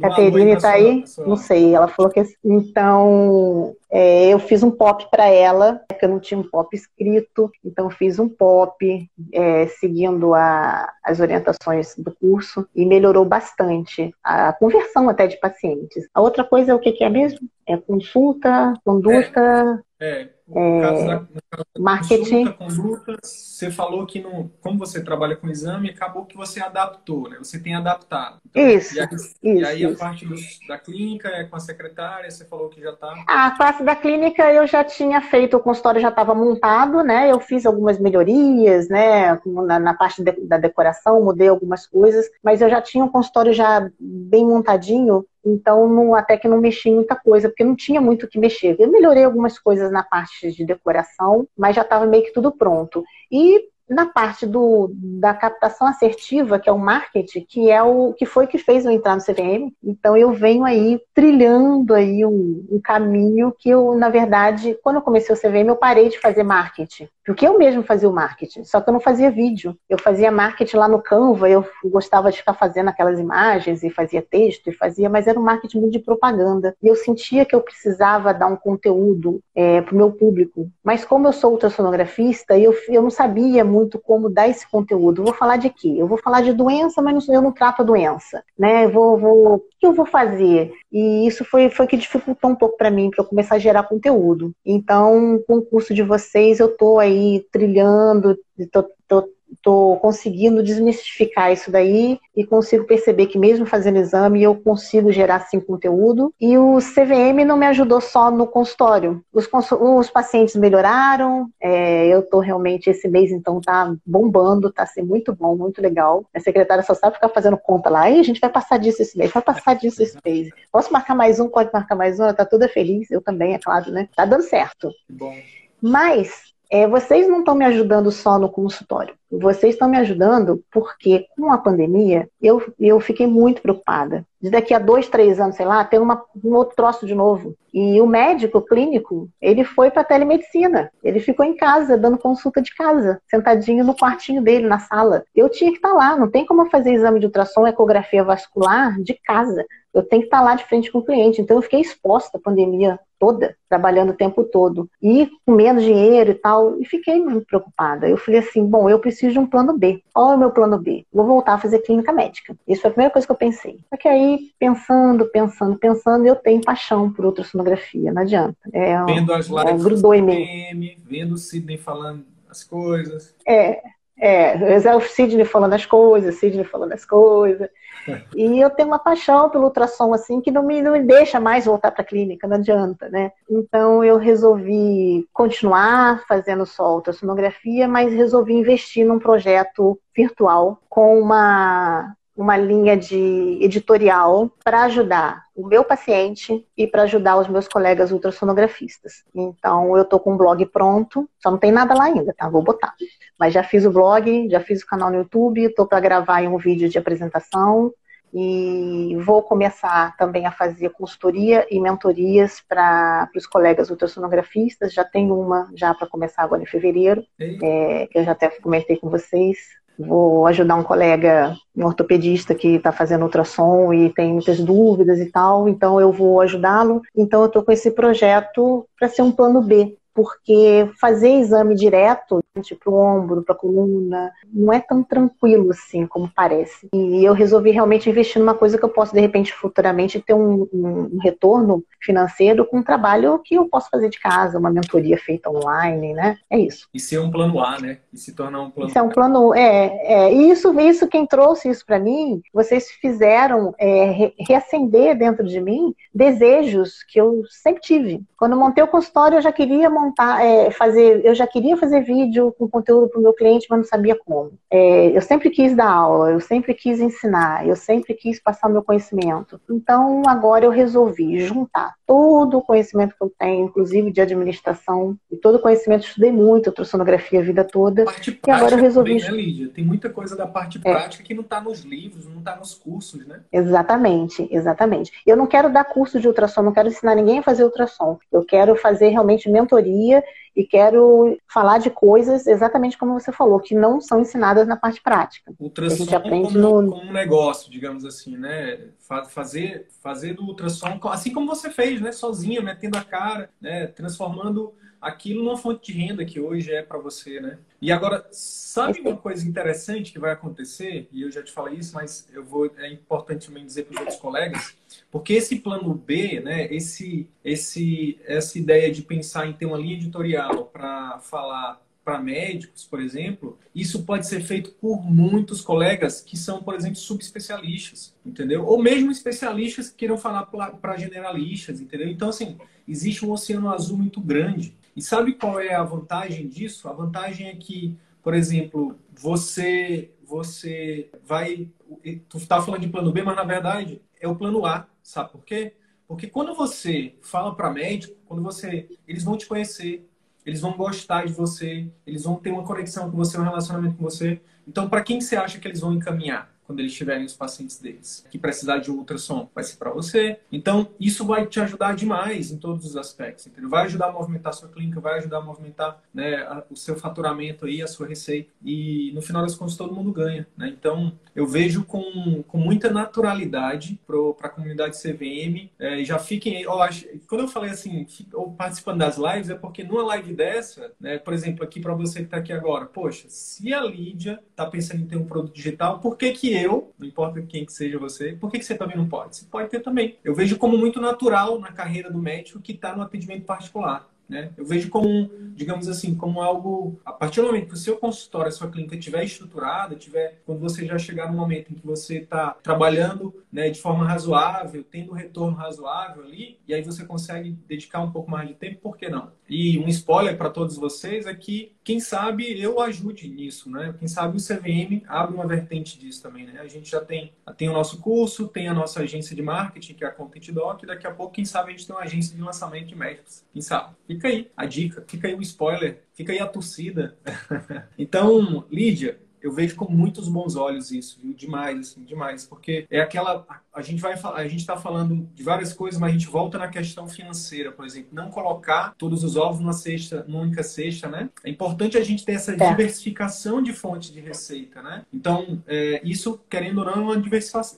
Caterine está aí? Não sei, ela falou que. Então, é, eu fiz um pop para ela, porque eu não tinha um pop escrito, então fiz um pop é, seguindo a, as orientações do curso e melhorou bastante a conversão até de pacientes. A outra coisa é o que, que é mesmo? É consulta, conduta. É, é no caso da, no caso da marketing. Consulta, conduta, você falou que no, como você trabalha com exame, acabou que você adaptou, né? Você tem adaptado. Então, isso, e aí, isso. E aí isso. a parte do, da clínica é com a secretária, você falou que já está. A parte da clínica eu já tinha feito, o consultório já estava montado, né? Eu fiz algumas melhorias, né? Na, na parte de, da decoração, mudei algumas coisas, mas eu já tinha um consultório já bem montadinho então, não, até que não mexi em muita coisa, porque não tinha muito o que mexer. Eu melhorei algumas coisas na parte de decoração, mas já estava meio que tudo pronto. E na parte do, da captação assertiva, que é o marketing, que é o que foi que fez eu entrar no CVM. Então eu venho aí trilhando aí um, um, caminho que eu, na verdade, quando eu comecei o CVM, eu parei de fazer marketing. Porque eu mesmo fazia o marketing, só que eu não fazia vídeo. Eu fazia marketing lá no Canva, eu gostava de ficar fazendo aquelas imagens e fazia texto e fazia, mas era um marketing muito de propaganda. E eu sentia que eu precisava dar um conteúdo é, para o meu público. Mas como eu sou ultrassonografista, eu, eu não sabia muito como dar esse conteúdo. Vou falar de quê? Eu vou falar de doença, mas eu não trato a doença, né? Eu vou, vou, que eu vou fazer? E isso foi, foi que dificultou um pouco para mim, para eu começar a gerar conteúdo. Então, com o curso de vocês, eu estou aí trilhando, estou estou conseguindo desmistificar isso daí e consigo perceber que mesmo fazendo exame eu consigo gerar sim conteúdo. E o CVM não me ajudou só no consultório. Os, os pacientes melhoraram, é, eu estou realmente, esse mês então tá bombando, tá assim, muito bom, muito legal. A secretária só sabe ficar fazendo conta lá, e a gente vai passar disso esse mês, vai passar disso esse mês. Posso marcar mais um, pode marcar mais um, ela tá toda feliz, eu também, é claro, né? Tá dando certo. Bom. Mas é, vocês não estão me ajudando só no consultório. Vocês estão me ajudando porque, com a pandemia, eu, eu fiquei muito preocupada. De daqui a dois, três anos, sei lá, ter uma, um outro troço de novo. E o médico clínico, ele foi para telemedicina. Ele ficou em casa, dando consulta de casa, sentadinho no quartinho dele, na sala. Eu tinha que estar tá lá. Não tem como fazer exame de ultrassom, ecografia vascular de casa eu tenho que estar lá de frente com o cliente. Então eu fiquei exposta à pandemia toda, trabalhando o tempo todo, e com menos dinheiro e tal, e fiquei muito preocupada. Eu falei assim, bom, eu preciso de um plano B. Qual é o meu plano B? Vou voltar a fazer clínica médica. Isso foi a primeira coisa que eu pensei. Só que aí, pensando, pensando, pensando, eu tenho paixão por ultrassonografia, não adianta. É, vendo as lives é, grudou em mim. vendo o Sidney falando as coisas. É, É, é o Sidney falando as coisas, Sidney falando as coisas. E eu tenho uma paixão pelo ultrassom, assim, que não me, não me deixa mais voltar para a clínica, não adianta, né? Então eu resolvi continuar fazendo só ultrassonografia, mas resolvi investir num projeto virtual com uma uma linha de editorial para ajudar o meu paciente e para ajudar os meus colegas ultrassonografistas. Então, eu estou com um blog pronto, só não tem nada lá ainda, tá? Vou botar. Mas já fiz o blog, já fiz o canal no YouTube, estou para gravar um vídeo de apresentação e vou começar também a fazer consultoria e mentorias para os colegas ultrassonografistas. Já tenho uma já para começar agora em fevereiro, é, que eu já até comentei com vocês vou ajudar um colega, um ortopedista que está fazendo ultrassom e tem muitas dúvidas e tal, então eu vou ajudá-lo. Então eu estou com esse projeto para ser um plano B, porque fazer exame direto para o ombro, para a coluna, não é tão tranquilo assim como parece. E eu resolvi realmente investir numa coisa que eu posso, de repente, futuramente ter um, um, retorno financeiro com um trabalho que eu posso fazer de casa, uma mentoria feita online, né? É isso. E ser um plano A, né? E se tornar um plano Isso é um plano, é, é isso, isso quem trouxe isso para mim, vocês fizeram é, reacender dentro de mim desejos que eu sempre tive. Quando montei o consultório, eu já queria montar, é, fazer, eu já queria fazer vídeo com conteúdo para o meu cliente, mas não sabia como. É, eu sempre quis dar aula, eu sempre quis ensinar, eu sempre quis passar o meu conhecimento. Então, agora eu resolvi juntar todo o conhecimento que eu tenho, inclusive de administração, e todo o conhecimento, estudei muito ultrassonografia a vida toda. Parte prática e agora eu resolvi. Também, né, Lídia? Tem muita coisa da parte é. prática que não está nos livros, não está nos cursos, né? Exatamente, exatamente. Eu não quero dar curso de ultrassom, não quero ensinar ninguém a fazer ultrassom. Eu quero fazer realmente mentoria mentoria e quero falar de coisas exatamente como você falou, que não são ensinadas na parte prática. Ultrassom gente aprende como, no... como um negócio, digamos assim, né? Fazer, fazer do ultrassom, assim como você fez, né? Sozinha, metendo a cara, né? Transformando aquilo numa fonte de renda que hoje é para você, né? E agora, sabe uma coisa interessante que vai acontecer? E eu já te falei isso, mas eu vou é importante também dizer para os outros colegas, porque esse plano B, né? Esse, esse, essa ideia de pensar em ter uma linha editorial para falar para médicos, por exemplo, isso pode ser feito por muitos colegas que são, por exemplo, subespecialistas, entendeu? Ou mesmo especialistas que queiram falar para generalistas, entendeu? Então, assim, existe um oceano azul muito grande e sabe qual é a vantagem disso? A vantagem é que, por exemplo, você você vai tu está falando de plano B, mas na verdade é o plano A, sabe por quê? Porque quando você fala para médico, quando você eles vão te conhecer, eles vão gostar de você, eles vão ter uma conexão com você, um relacionamento com você. Então, para quem você acha que eles vão encaminhar? Quando eles tiverem os pacientes deles. Que precisar de ultrassom vai ser para você. Então, isso vai te ajudar demais em todos os aspectos, entendeu? Vai ajudar a movimentar a sua clínica, vai ajudar a movimentar né, a, o seu faturamento aí, a sua receita. E no final das contas todo mundo ganha, né? Então, eu vejo com, com muita naturalidade para a comunidade CVM. É, já fiquem, ó, quando eu falei assim, ou participando das lives, é porque numa live dessa, né, por exemplo, aqui para você que está aqui agora, poxa, se a Lídia está pensando em ter um produto digital, por que que eu, não importa quem que seja você, por que, que você também não pode? Você pode ter também. Eu vejo como muito natural na carreira do médico que está no atendimento particular. Né? Eu vejo como, digamos assim, como algo. A partir do momento que o seu consultório, a sua clínica estiver estruturada, tiver, quando você já chegar no momento em que você está trabalhando né, de forma razoável, tendo um retorno razoável ali, e aí você consegue dedicar um pouco mais de tempo, por que não? E um spoiler para todos vocês é que, quem sabe, eu ajude nisso, né? Quem sabe o CVM abre uma vertente disso também, né? A gente já tem, tem o nosso curso, tem a nossa agência de marketing, que é a Content Doc, e daqui a pouco, quem sabe, a gente tem uma agência de lançamento de médicos. Quem sabe? Fica aí a dica, fica aí o spoiler, fica aí a torcida. então, Lídia, eu vejo com muitos bons olhos isso, viu? Demais, assim, demais. Porque é aquela. A gente vai a gente está falando de várias coisas, mas a gente volta na questão financeira, por exemplo. Não colocar todos os ovos numa cesta, numa única cesta, né? É importante a gente ter essa é. diversificação de fonte de receita, né? Então, é, isso, querendo ou não, é uma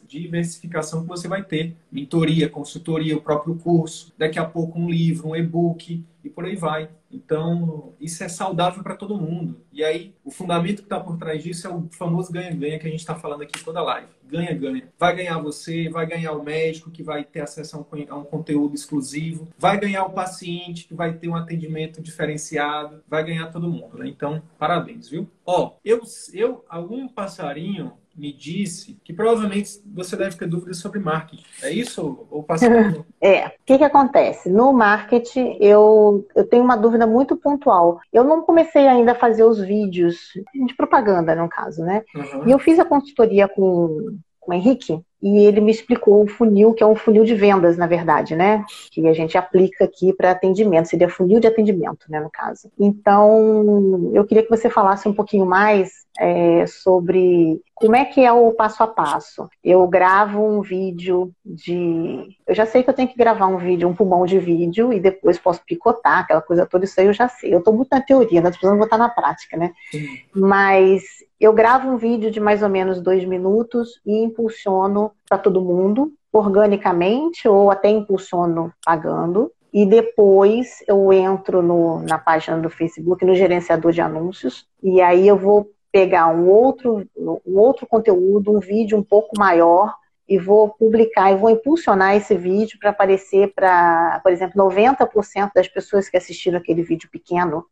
diversificação que você vai ter. Mentoria, consultoria, o próprio curso, daqui a pouco um livro, um e-book e por aí vai. Então, isso é saudável para todo mundo. E aí, o fundamento que está por trás disso é o famoso ganha-ganha que a gente está falando aqui toda live. Ganha-ganha. Vai ganhar você, vai ganhar o médico que vai ter acesso a um, conteúdo exclusivo, vai ganhar o paciente que vai ter um atendimento diferenciado, vai ganhar todo mundo. Né? Então, parabéns, viu? Ó, eu, eu, algum passarinho me disse que provavelmente você deve ter dúvidas sobre marketing. É isso ou passando? é. O que, que acontece? No marketing, eu, eu tenho uma dúvida muito pontual. Eu não comecei ainda a fazer os vídeos de propaganda, no caso, né? Uhum. E eu fiz a consultoria com, com o Henrique, e ele me explicou o funil, que é um funil de vendas, na verdade, né? Que a gente aplica aqui para atendimento, seria funil de atendimento, né, no caso. Então, eu queria que você falasse um pouquinho mais é, sobre como é que é o passo a passo. Eu gravo um vídeo de. Eu já sei que eu tenho que gravar um vídeo, um pulmão de vídeo, e depois posso picotar, aquela coisa toda, isso aí eu já sei. Eu estou muito na teoria, nós precisamos botar na prática, né? Sim. Mas eu gravo um vídeo de mais ou menos dois minutos e impulsiono para todo mundo, organicamente, ou até impulsiono pagando. E depois eu entro no, na página do Facebook, no gerenciador de anúncios, e aí eu vou pegar um outro, um outro conteúdo, um vídeo um pouco maior, e vou publicar e vou impulsionar esse vídeo para aparecer para, por exemplo, 90% das pessoas que assistiram aquele vídeo pequeno.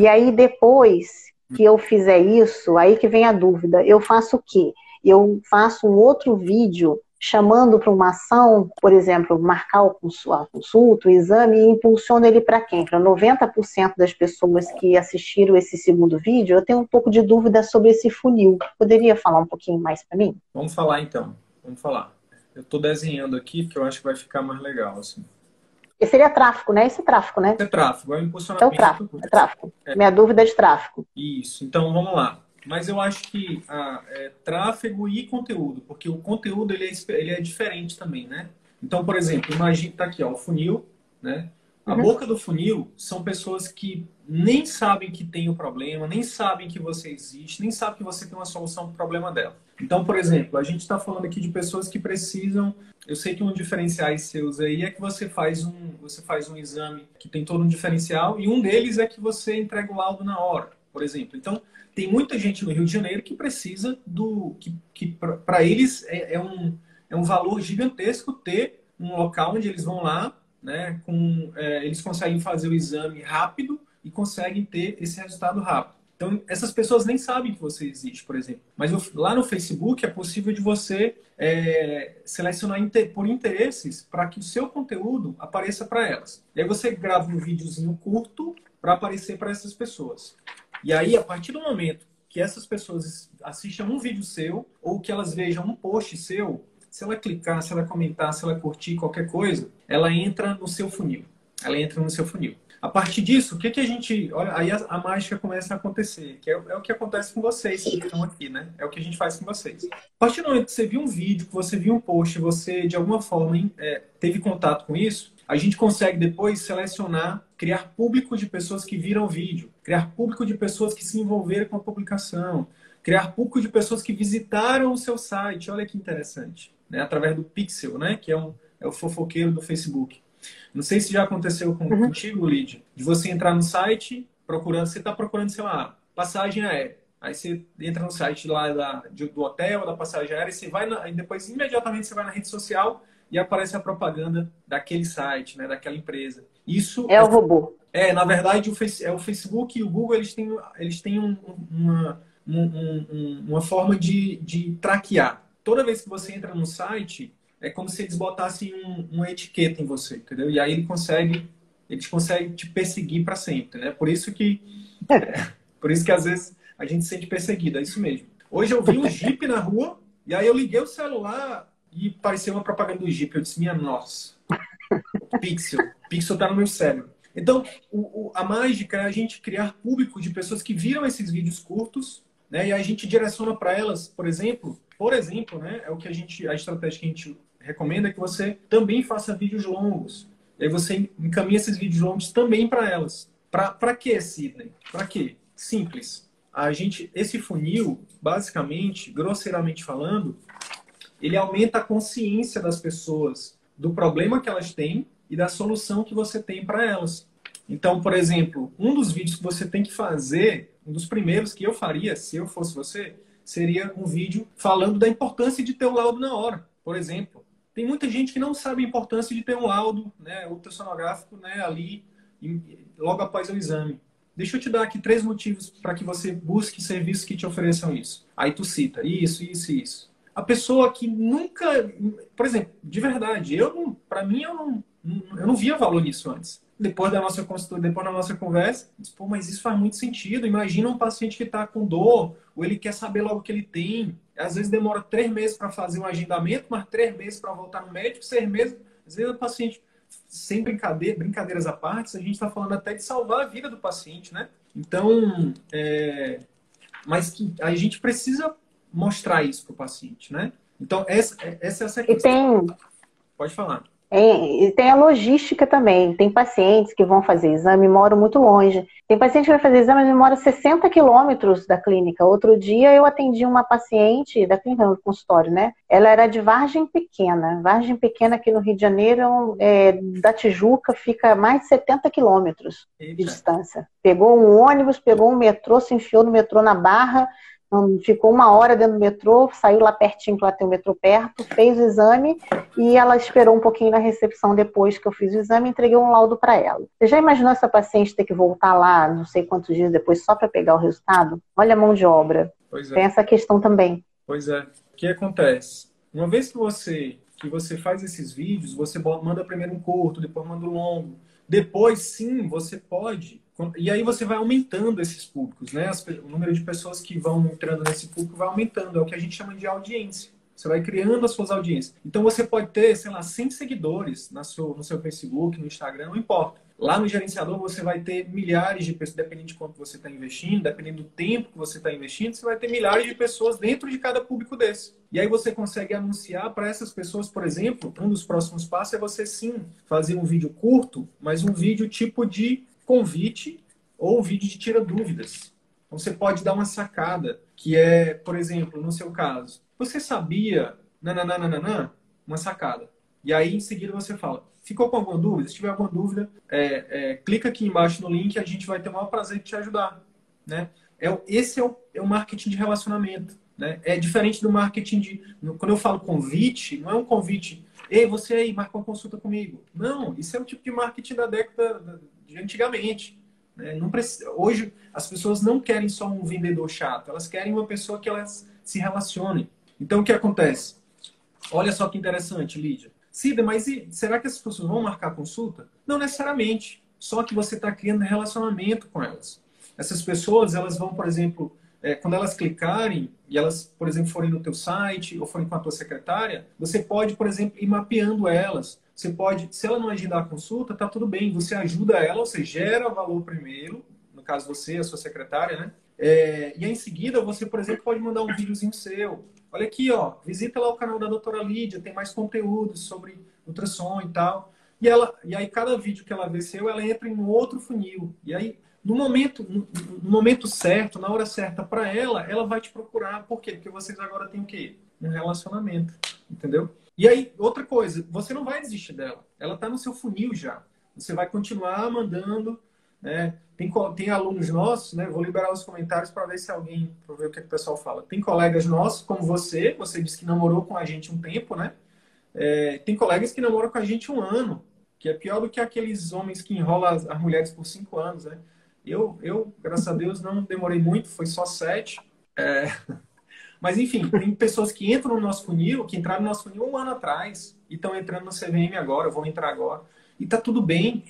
E aí depois que eu fizer isso, aí que vem a dúvida, eu faço o quê? Eu faço um outro vídeo chamando para uma ação, por exemplo, marcar a consulta, o exame, e impulsiono ele para quem? Para 90% das pessoas que assistiram esse segundo vídeo, eu tenho um pouco de dúvida sobre esse funil. Poderia falar um pouquinho mais para mim? Vamos falar então, vamos falar. Eu estou desenhando aqui, porque eu acho que vai ficar mais legal, assim. Esse seria tráfico, né? Esse é tráfico, né? é tráfico, é o impulsionamento. É o tráfico, é tráfico. É. Minha dúvida é de tráfico. Isso, então vamos lá. Mas eu acho que ah, é, tráfego e conteúdo, porque o conteúdo ele é, ele é diferente também, né? Então, por exemplo, imagine, tá aqui, ó, o funil, né? A uhum. boca do funil são pessoas que nem sabem que tem o problema, nem sabem que você existe, nem sabem que você tem uma solução para o problema dela. Então, por exemplo, a gente está falando aqui de pessoas que precisam. Eu sei que um diferenciais seus aí é que você faz um, você faz um exame que tem todo um diferencial e um deles é que você entrega o laudo na hora, por exemplo. Então, tem muita gente no Rio de Janeiro que precisa do. que, que para eles é, é, um, é um valor gigantesco ter um local onde eles vão lá, né, com, é, eles conseguem fazer o exame rápido e conseguem ter esse resultado rápido. Então, essas pessoas nem sabem que você existe, por exemplo. Mas lá no Facebook é possível de você é, selecionar por interesses para que o seu conteúdo apareça para elas. E aí você grava um videozinho curto para aparecer para essas pessoas. E aí, a partir do momento que essas pessoas assistam um vídeo seu ou que elas vejam um post seu, se ela clicar, se ela comentar, se ela curtir qualquer coisa, ela entra no seu funil. Ela entra no seu funil. A partir disso, o que, que a gente. Olha, aí a, a mágica começa a acontecer, que é, é, o que acontece com vocês que estão aqui, né? É o que a gente faz com vocês. A partir do momento que você viu um vídeo, que você viu um post, você de alguma forma é, teve contato com isso, a gente consegue depois selecionar, criar público de pessoas que viram o vídeo, criar público de pessoas que se envolveram com a publicação, criar público de pessoas que visitaram o seu site. Olha que interessante, né? Através do Pixel, né? Que é, um, é o fofoqueiro do Facebook. Não sei se já aconteceu com, uhum. contigo, Lid, de você entrar no site procurando, você está procurando, sei lá, passagem aérea. Aí você entra no site lá da, do hotel, da passagem aérea, e você vai na, e depois imediatamente você vai na rede social e aparece a propaganda daquele site, né, daquela empresa. Isso é, é o robô. É, na verdade, o, face, é o Facebook e o Google eles têm, eles têm um, uma, um, um, uma forma de, de traquear. Toda vez que você entra no site, é como se eles botassem um, uma etiqueta em você, entendeu? E aí ele consegue, eles conseguem te perseguir para sempre, né? Por isso que, é, por isso que às vezes a gente se sente perseguido, é isso mesmo. Hoje eu vi um Jeep na rua e aí eu liguei o celular e pareceu uma propaganda do Jeep. Eu disse, minha nossa, Pixel. Pixel tá no meu cérebro. Então, o, o, a mágica é a gente criar público de pessoas que viram esses vídeos curtos, né? E a gente direciona para elas, por exemplo, por exemplo, né? É o que a gente, a estratégia que a gente recomenda que você também faça vídeos longos. E aí você encaminha esses vídeos longos também para elas. Para quê, Sidney? Para quê? Simples. A gente, esse funil, basicamente, grosseiramente falando, ele aumenta a consciência das pessoas do problema que elas têm e da solução que você tem para elas. Então, por exemplo, um dos vídeos que você tem que fazer, um dos primeiros que eu faria, se eu fosse você, seria um vídeo falando da importância de ter o laudo na hora. Por exemplo, tem muita gente que não sabe a importância de ter um laudo né, ultrassonográfico né, ali logo após o exame. Deixa eu te dar aqui três motivos para que você busque serviços que te ofereçam isso. Aí tu cita isso, isso e isso. A pessoa que nunca, por exemplo, de verdade, eu para mim eu não, eu não via valor nisso antes. Depois da nossa depois da nossa conversa, disse, pô, mas isso faz muito sentido. Imagina um paciente que está com dor, ou ele quer saber logo o que ele tem. Às vezes demora três meses para fazer um agendamento, mas três meses para voltar no médico, seis meses. Às vezes o paciente sem brincadeira, brincadeiras à parte, a gente está falando até de salvar a vida do paciente, né? Então, é, mas que a gente precisa mostrar isso para o paciente, né? Então, essa, essa é essa questão. Tem... Pode falar. É, e tem a logística também. Tem pacientes que vão fazer exame e moram muito longe. Tem paciente que vai fazer exame e mora 60 quilômetros da clínica. Outro dia eu atendi uma paciente da clínica, no consultório, né? Ela era de Vargem Pequena. Vargem Pequena aqui no Rio de Janeiro, é, da Tijuca, fica mais de 70 quilômetros de distância. Pegou um ônibus, pegou um metrô, se enfiou no metrô na Barra, ficou uma hora dentro do metrô, saiu lá pertinho, que lá tem o metrô perto, fez o exame e ela esperou um pouquinho na recepção depois que eu fiz o exame e entreguei um laudo para ela. Você já imaginou essa paciente ter que voltar lá, não sei quantos dias depois, só para pegar o resultado? Olha a mão de obra. É. Tem essa questão também. Pois é. O que acontece? Uma vez que você, que você faz esses vídeos, você manda primeiro um curto, depois manda um longo. Depois, sim, você pode e aí você vai aumentando esses públicos, né? o número de pessoas que vão entrando nesse público vai aumentando, é o que a gente chama de audiência. Você vai criando as suas audiências. Então você pode ter, sei lá, 100 seguidores no seu, no seu Facebook, no Instagram, não importa. Lá no gerenciador você vai ter milhares de pessoas, dependendo de quanto você está investindo, dependendo do tempo que você está investindo, você vai ter milhares de pessoas dentro de cada público desse. E aí você consegue anunciar para essas pessoas, por exemplo, um dos próximos passos é você sim fazer um vídeo curto, mas um vídeo tipo de convite ou vídeo de tira dúvidas. Então você pode dar uma sacada, que é, por exemplo, no seu caso, você sabia, nananana, uma sacada. E aí em seguida você fala, ficou com alguma dúvida? Se tiver alguma dúvida, é, é, clica aqui embaixo no link a gente vai ter o maior prazer de te ajudar. Né? É, esse é o, é o marketing de relacionamento. Né? É diferente do marketing de. Quando eu falo convite, não é um convite, ei, você aí, marca uma consulta comigo. Não, isso é o tipo de marketing da década de antigamente. Né? Não precisa, hoje as pessoas não querem só um vendedor chato, elas querem uma pessoa que elas se relacionem. Então o que acontece? Olha só que interessante, Lídia. Cida, mas e, será que essas pessoas vão marcar consulta? Não necessariamente. Só que você está criando relacionamento com elas. Essas pessoas, elas vão, por exemplo, é, quando elas clicarem e elas, por exemplo, forem no teu site ou forem com a tua secretária, você pode, por exemplo, ir mapeando elas. Você pode, se ela não agendar a consulta, tá tudo bem. Você ajuda ela, você gera valor primeiro, no caso você, a sua secretária, né? É, e aí, em seguida, você, por exemplo, pode mandar um videozinho seu. Olha aqui, ó, visita lá o canal da doutora Lídia, tem mais conteúdo sobre ultrassom e tal. E, ela, e aí, cada vídeo que ela vê seu, ela entra em um outro funil. E aí, no momento, no, no momento certo, na hora certa para ela, ela vai te procurar. Por quê? Porque vocês agora têm o quê? Um relacionamento. Entendeu? E aí, outra coisa, você não vai desistir dela. Ela está no seu funil já. Você vai continuar mandando. Né? Tem, tem alunos nossos, né? Vou liberar os comentários para ver se alguém, para ver o que, é que o pessoal fala. Tem colegas nossos, como você, você disse que namorou com a gente um tempo, né? É, tem colegas que namoram com a gente um ano, que é pior do que aqueles homens que enrolam as, as mulheres por cinco anos, né? Eu, eu, graças a Deus, não demorei muito, foi só sete. É... Mas, enfim, tem pessoas que entram no nosso funil, que entraram no nosso funil um ano atrás e estão entrando no CVM agora, vão entrar agora. E tá tudo bem.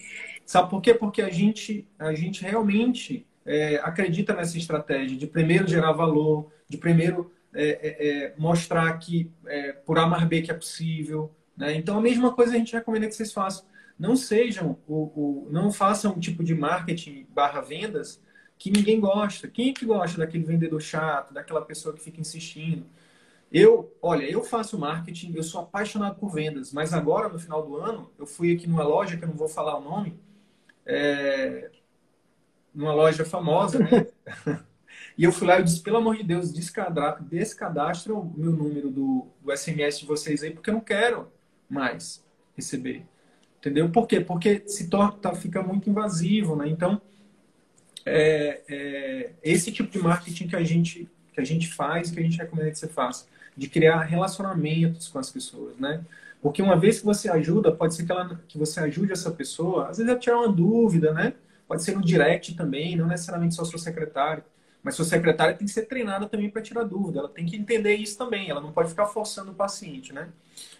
Sabe por quê? Porque a gente, a gente realmente é, acredita nessa estratégia de primeiro gerar valor, de primeiro é, é, é mostrar que é, por A mais B que é possível. Né? Então, a mesma coisa a gente recomenda que vocês façam. Não sejam, o, o não façam um tipo de marketing barra vendas que ninguém gosta. Quem é que gosta daquele vendedor chato, daquela pessoa que fica insistindo? Eu, olha, eu faço marketing, eu sou apaixonado por vendas, mas agora, no final do ano, eu fui aqui numa loja, que eu não vou falar o nome, é, numa loja famosa, né? e eu fui lá e disse, pelo amor de Deus, descadastra o meu número do, do SMS de vocês aí, porque eu não quero mais receber. Entendeu? Por quê? Porque se torna, tá, fica muito invasivo, né? Então, é, é, esse tipo de marketing que a gente que a gente faz, que a gente recomenda que você faça, de criar relacionamentos com as pessoas, né? Porque uma vez que você ajuda, pode ser que, ela, que você ajude essa pessoa, às vezes a tirar uma dúvida, né? Pode ser no direct também, não necessariamente só sua secretária. Mas sua secretária tem que ser treinada também para tirar dúvida. Ela tem que entender isso também. Ela não pode ficar forçando o paciente, né?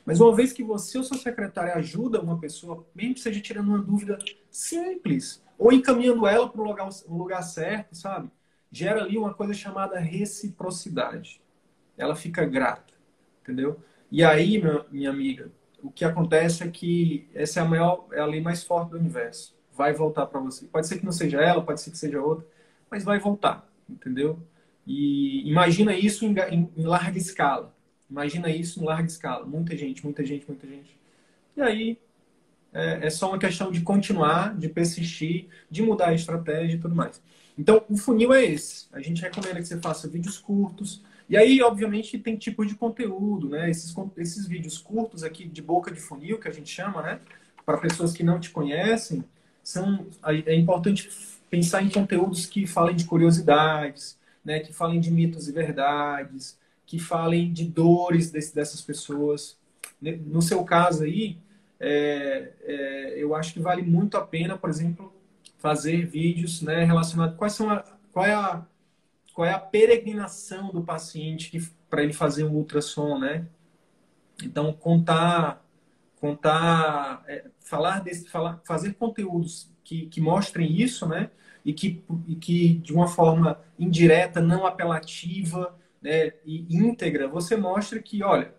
Mas uma vez que você ou sua secretária ajuda uma pessoa, mesmo que seja tirando uma dúvida simples, ou encaminhando ela para um lugar, um lugar certo, sabe? Gera ali uma coisa chamada reciprocidade. Ela fica grata, entendeu? E aí, minha, minha amiga, o que acontece é que essa é a maior, é a lei mais forte do universo. Vai voltar para você. Pode ser que não seja ela, pode ser que seja outra, mas vai voltar, entendeu? E imagina isso em, em, em larga escala. Imagina isso em larga escala. Muita gente, muita gente, muita gente. E aí é, é, só uma questão de continuar, de persistir, de mudar a estratégia e tudo mais. Então, o funil é esse. A gente recomenda que você faça vídeos curtos. E aí, obviamente, tem tipos de conteúdo, né? Esses, esses vídeos curtos aqui de boca de funil, que a gente chama, né? Para pessoas que não te conhecem, são, é importante pensar em conteúdos que falem de curiosidades, né? Que falem de mitos e verdades, que falem de dores desse, dessas pessoas. No seu caso aí, é, é, eu acho que vale muito a pena, por exemplo, fazer vídeos né, relacionados quais são a, qual é a qual é a peregrinação do paciente para ele fazer um ultrassom, né? Então contar contar é, falar desse falar fazer conteúdos que, que mostrem isso, né? E que, e que de uma forma indireta, não apelativa, né, e íntegra, você mostra que, olha,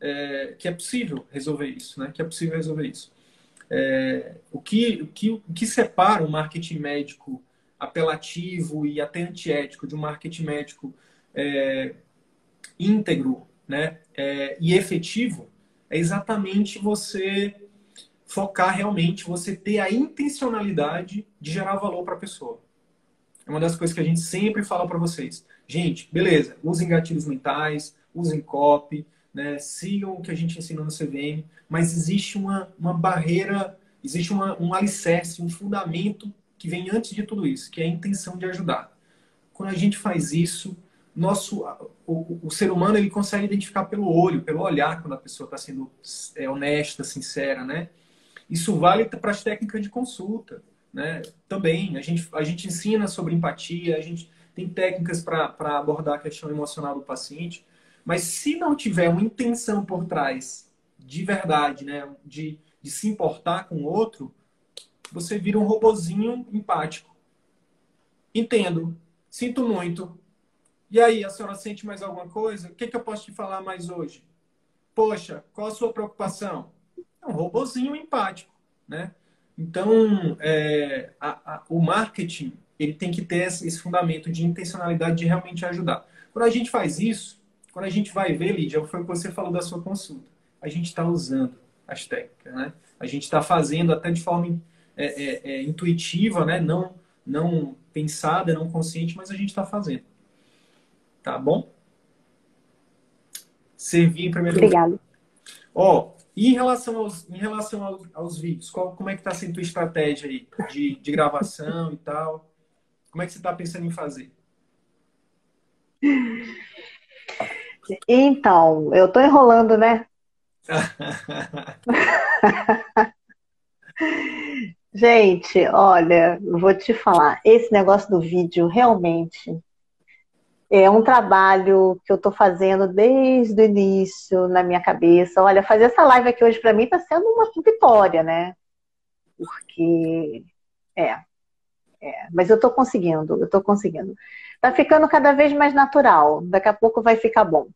é, que é possível resolver isso, né? Que é possível resolver isso. É, o, que, o, que, o que separa o marketing médico apelativo e até antiético de um marketing médico é, íntegro né, é, e efetivo é exatamente você focar realmente, você ter a intencionalidade de gerar valor para a pessoa. É uma das coisas que a gente sempre fala para vocês. Gente, beleza, usem gatilhos mentais, usem copy, né, sigam o que a gente ensina no CVM, mas existe uma, uma barreira, existe uma, um alicerce, um fundamento que vem antes de tudo isso, que é a intenção de ajudar. Quando a gente faz isso, nosso, o, o ser humano ele consegue identificar pelo olho, pelo olhar, quando a pessoa está sendo é, honesta, sincera, né? Isso vale para as técnicas de consulta, né? Também, a gente, a gente ensina sobre empatia, a gente tem técnicas para abordar a questão emocional do paciente, mas se não tiver uma intenção por trás, de verdade, né, de, de se importar com o outro, você vira um robozinho empático. Entendo, sinto muito. E aí, a senhora sente mais alguma coisa? O que, que eu posso te falar mais hoje? Poxa, qual a sua preocupação? É um robozinho empático, né? Então, é, a, a, o marketing ele tem que ter esse fundamento de intencionalidade de realmente ajudar. Quando a gente faz isso, quando a gente vai ver, Lídia, foi o que você falou da sua consulta. A gente está usando as técnicas, né? A gente está fazendo até de forma é, é, é, intuitiva, né? Não, não pensada, não consciente, mas a gente está fazendo. Tá bom? Servir em primeiro lugar. Obrigada. Ó, e em relação aos, em relação aos, aos vídeos, qual, como é que está sendo a tua estratégia aí de, de gravação e tal? Como é que você está pensando em fazer? Então, eu estou enrolando, né? Gente, olha, vou te falar, esse negócio do vídeo realmente é um trabalho que eu estou fazendo desde o início na minha cabeça. Olha, fazer essa live aqui hoje para mim está sendo uma vitória, né? Porque é, é, mas eu estou conseguindo, eu estou conseguindo. Está ficando cada vez mais natural. Daqui a pouco vai ficar bom.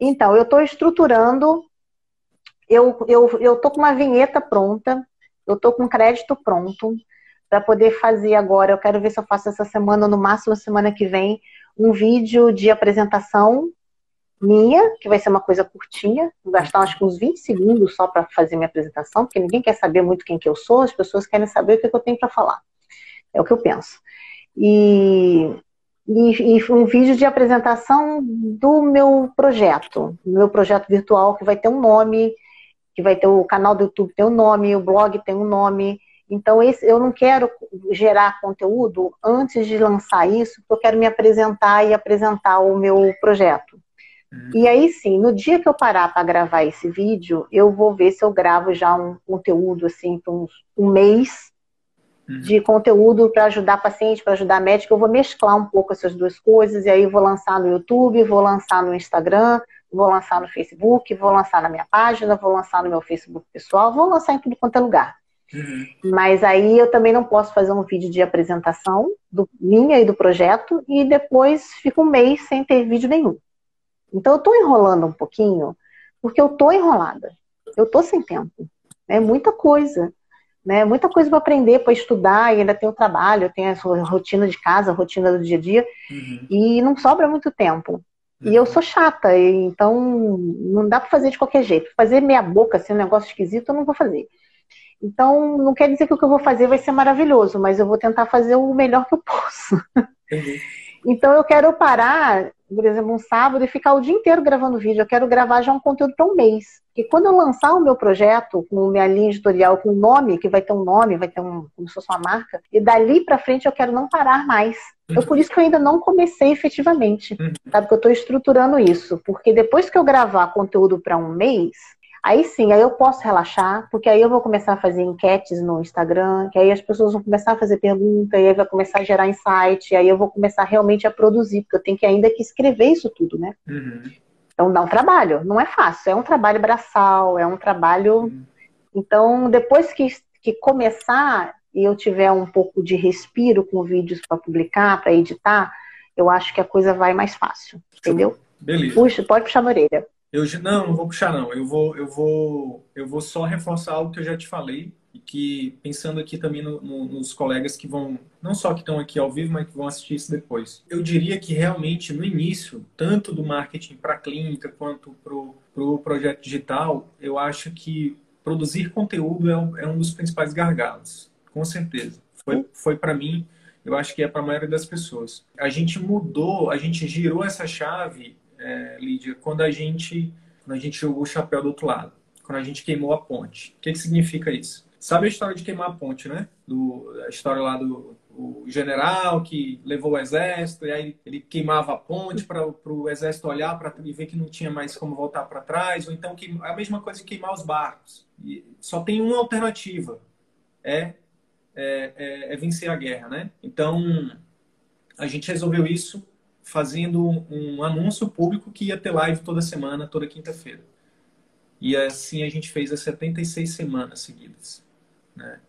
Então, eu estou estruturando. Eu eu eu com uma vinheta pronta. Eu estou com crédito pronto para poder fazer agora. Eu quero ver se eu faço essa semana, no máximo semana que vem, um vídeo de apresentação minha, que vai ser uma coisa curtinha, vou gastar acho que uns 20 segundos só para fazer minha apresentação, porque ninguém quer saber muito quem que eu sou, as pessoas querem saber o que, que eu tenho para falar. É o que eu penso. E, e, e, um vídeo de apresentação do meu projeto, do meu projeto virtual, que vai ter um nome, que vai ter o canal do YouTube tem um nome, o blog tem um nome. Então, esse, eu não quero gerar conteúdo antes de lançar isso, porque eu quero me apresentar e apresentar o meu projeto. Uhum. E aí sim, no dia que eu parar para gravar esse vídeo, eu vou ver se eu gravo já um conteúdo assim, um, um mês. De conteúdo para ajudar paciente, para ajudar médico. Eu vou mesclar um pouco essas duas coisas e aí vou lançar no YouTube, vou lançar no Instagram, vou lançar no Facebook, vou lançar na minha página, vou lançar no meu Facebook pessoal, vou lançar em tudo quanto é lugar. Uhum. Mas aí eu também não posso fazer um vídeo de apresentação do, minha e do projeto e depois fico um mês sem ter vídeo nenhum. Então eu estou enrolando um pouquinho porque eu estou enrolada. Eu estou sem tempo. É muita coisa. Né? Muita coisa para aprender, para estudar, e ainda tem o trabalho, tem a rotina de casa, a rotina do dia a dia, uhum. e não sobra muito tempo. E eu sou chata, então não dá para fazer de qualquer jeito. Fazer meia boca, assim, um negócio esquisito, eu não vou fazer. Então, não quer dizer que o que eu vou fazer vai ser maravilhoso, mas eu vou tentar fazer o melhor que eu posso. Uhum. então, eu quero parar, por exemplo, um sábado e ficar o dia inteiro gravando vídeo. Eu quero gravar já um conteúdo para um mês. E quando eu lançar o meu projeto, com minha linha editorial, com um nome, que vai ter um nome, vai ter um, como se fosse uma marca, e dali para frente eu quero não parar mais. Então, por isso que eu ainda não comecei efetivamente, sabe? Que eu estou estruturando isso. Porque depois que eu gravar conteúdo para um mês, aí sim, aí eu posso relaxar, porque aí eu vou começar a fazer enquetes no Instagram, que aí as pessoas vão começar a fazer pergunta, e aí vai começar a gerar insight, e aí eu vou começar realmente a produzir, porque eu tenho que ainda que escrever isso tudo, né? Uhum. Então dá um trabalho, não é fácil, é um trabalho braçal, é um trabalho. Uhum. Então, depois que, que começar e eu tiver um pouco de respiro com vídeos para publicar, para editar, eu acho que a coisa vai mais fácil, entendeu? Beleza. Puxa, pode puxar a orelha. Eu, não, não vou puxar não. Eu vou, eu vou, eu vou só reforçar algo que eu já te falei e que pensando aqui também no, no, nos colegas que vão, não só que estão aqui ao vivo, mas que vão assistir isso depois. Eu diria que realmente no início, tanto do marketing para a clínica quanto para o pro projeto digital, eu acho que produzir conteúdo é um, é um dos principais gargalos, com certeza. Foi, foi para mim, eu acho que é para a maioria das pessoas. A gente mudou, a gente girou essa chave, é, Lídia, quando a gente, quando a gente jogou o chapéu do outro lado, quando a gente queimou a ponte. O que, que significa isso? Sabe a história de queimar a ponte, né? Do, a história lá do general que levou o exército, e aí ele queimava a ponte para o exército olhar para e ver que não tinha mais como voltar para trás, ou então que, a mesma coisa de queimar os barcos. E só tem uma alternativa, é, é, é, é vencer a guerra, né? Então, a gente resolveu isso fazendo um anúncio público que ia ter live toda semana, toda quinta-feira. E assim a gente fez as 76 semanas seguidas. Né?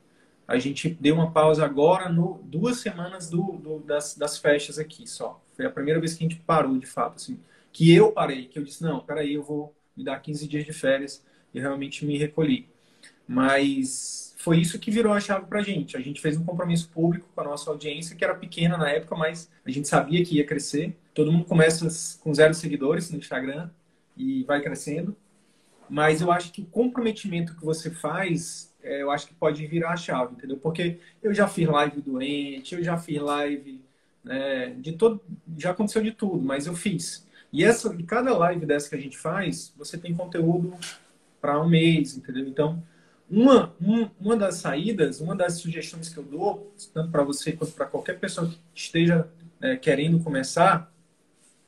A gente deu uma pausa agora, no duas semanas do, do, das, das festas aqui só. Foi a primeira vez que a gente parou, de fato. Assim, que eu parei, que eu disse, não, peraí, eu vou me dar 15 dias de férias e realmente me recolhi. Mas foi isso que virou a chave para a gente. A gente fez um compromisso público com a nossa audiência, que era pequena na época, mas a gente sabia que ia crescer. Todo mundo começa com zero seguidores no Instagram e vai crescendo. Mas eu acho que o comprometimento que você faz, é, eu acho que pode virar a chave, entendeu? Porque eu já fiz live doente, eu já fiz live né, de todo, já aconteceu de tudo, mas eu fiz. E essa, e cada live dessa que a gente faz, você tem conteúdo para um mês, entendeu? Então, uma, uma, uma das saídas, uma das sugestões que eu dou, tanto para você quanto para qualquer pessoa que esteja é, querendo começar,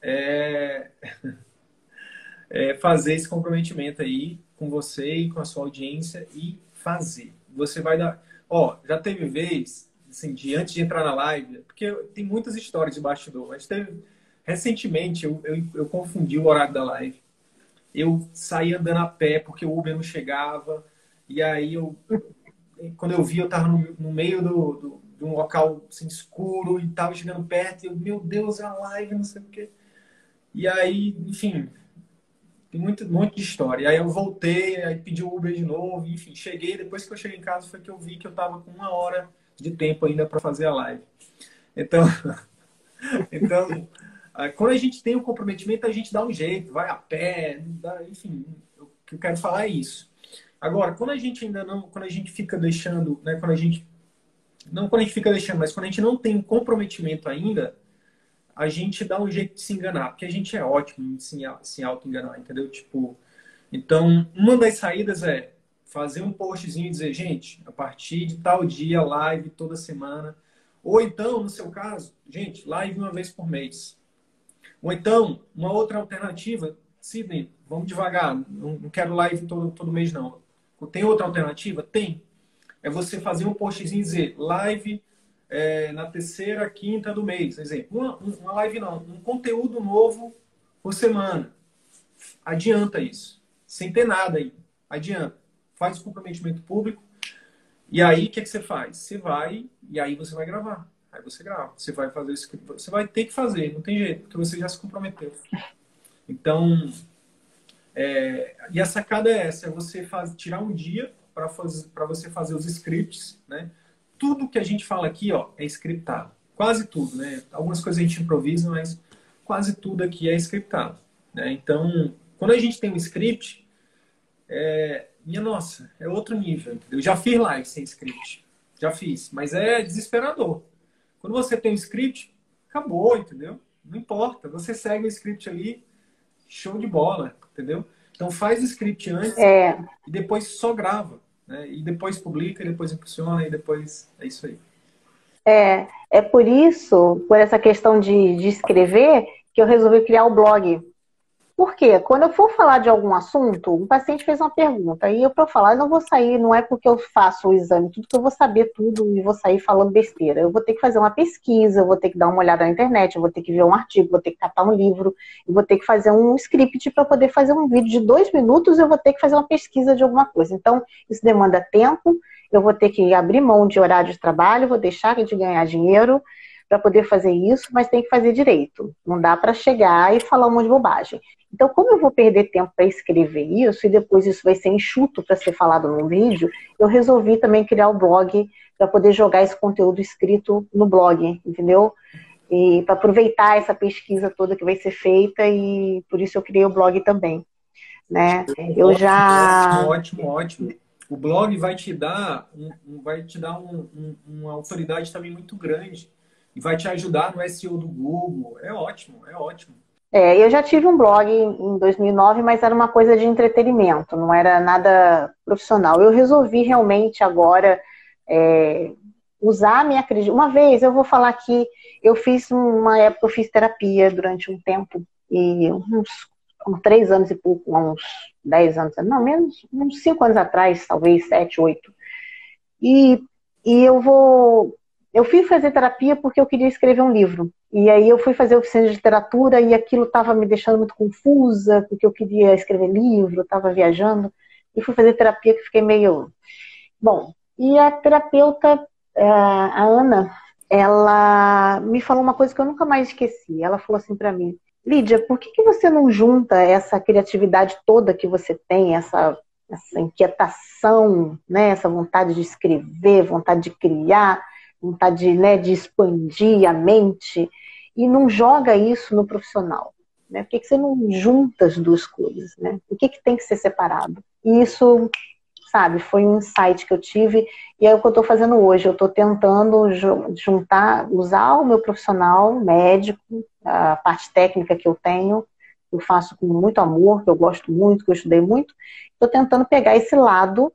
é é, fazer esse comprometimento aí com você e com a sua audiência e fazer. Você vai dar. Ó, já teve vez, assim, de antes de entrar na live, porque tem muitas histórias de bastidor, mas teve. Recentemente eu, eu, eu confundi o horário da live. Eu saí andando a pé porque o Uber não chegava. E aí eu. Quando eu vi, eu tava no, no meio do, do, de um local assim, escuro e tava chegando perto. E eu, meu Deus, é a live, não sei o quê. E aí, enfim, tem muito, muito de história. Aí eu voltei, aí pedi o Uber de novo, enfim, cheguei. Depois que eu cheguei em casa foi que eu vi que eu tava com uma hora de tempo ainda para fazer a live. Então, então quando a gente tem um comprometimento, a gente dá um jeito, vai a pé, dá, enfim, o que eu quero falar é isso. Agora, quando a gente ainda não, quando a gente fica deixando, né, quando a gente não quando a gente fica deixando, mas quando a gente não tem comprometimento ainda, a gente dá um jeito de se enganar, porque a gente é ótimo em se, se auto-enganar, entendeu? Tipo, Então, uma das saídas é fazer um postzinho e dizer, gente, a partir de tal dia, live toda semana. Ou então, no seu caso, gente, live uma vez por mês. Ou então, uma outra alternativa, Sidney, vamos devagar, não quero live todo, todo mês, não. Tem outra alternativa? Tem. É você fazer um postzinho e dizer live é, na terceira, quinta do mês. Exemplo, uma, uma live não, um conteúdo novo por semana. Adianta isso. Sem ter nada aí. Adianta. Faz o comprometimento público. E aí, o que, que você faz? Você vai e aí você vai gravar. Aí você grava. Você vai fazer isso. Você vai ter que fazer, não tem jeito, porque você já se comprometeu. Então, é, e a sacada é essa: é você faz, tirar um dia para você fazer os scripts, né? Tudo que a gente fala aqui, ó, é scriptado. Quase tudo, né? Algumas coisas a gente improvisa, mas quase tudo aqui é scriptado. Né? Então, quando a gente tem um script, é, minha nossa, é outro nível. Eu já fiz live sem script, já fiz, mas é desesperador. Quando você tem um script, acabou, entendeu? Não importa, você segue o script ali, show de bola, entendeu? Então faz o script antes é. e depois só grava. Né? E depois publica, e depois impulsiona, e depois é isso aí. É, é por isso, por essa questão de, de escrever, que eu resolvi criar o blog. Por quê? Quando eu for falar de algum assunto, um paciente fez uma pergunta, e eu para falar, eu não vou sair, não é porque eu faço o exame, tudo que eu vou saber tudo e vou sair falando besteira. Eu vou ter que fazer uma pesquisa, eu vou ter que dar uma olhada na internet, eu vou ter que ver um artigo, vou ter que catar um livro, eu vou ter que fazer um script para poder fazer um vídeo de dois minutos, eu vou ter que fazer uma pesquisa de alguma coisa. Então, isso demanda tempo, eu vou ter que abrir mão de horário de trabalho, vou deixar de ganhar dinheiro, para poder fazer isso, mas tem que fazer direito. Não dá para chegar e falar um monte de bobagem. Então, como eu vou perder tempo para escrever isso e depois isso vai ser enxuto para ser falado num vídeo, eu resolvi também criar o blog para poder jogar esse conteúdo escrito no blog, entendeu? E para aproveitar essa pesquisa toda que vai ser feita e por isso eu criei o blog também, né? Eu ótimo, já ótimo, ótimo. O blog vai te dar, um, vai te dar um, um, uma autoridade também muito grande e vai te ajudar no SEO do Google. É ótimo, é ótimo. É, eu já tive um blog em 2009, mas era uma coisa de entretenimento, não era nada profissional. Eu resolvi realmente agora é, usar a minha acreditação. Uma vez, eu vou falar que eu fiz uma época, eu fiz terapia durante um tempo, e uns, uns três anos e pouco, uns dez anos, não, menos, uns cinco anos atrás, talvez sete, oito. E, e eu vou eu fui fazer terapia porque eu queria escrever um livro. E aí eu fui fazer oficina de literatura e aquilo estava me deixando muito confusa, porque eu queria escrever livro, estava viajando. E fui fazer terapia que fiquei meio. Bom, e a terapeuta, é, a Ana, ela me falou uma coisa que eu nunca mais esqueci. Ela falou assim para mim: Lídia, por que, que você não junta essa criatividade toda que você tem, essa, essa inquietação, né, essa vontade de escrever, vontade de criar? Vontade né, de expandir a mente, e não joga isso no profissional? Né? Por que, que você não junta as duas coisas? Né? O que, que tem que ser separado? E isso, sabe, foi um insight que eu tive, e é o que eu estou fazendo hoje. Eu estou tentando juntar, usar o meu profissional médico, a parte técnica que eu tenho, eu faço com muito amor, que eu gosto muito, que eu estudei muito, estou tentando pegar esse lado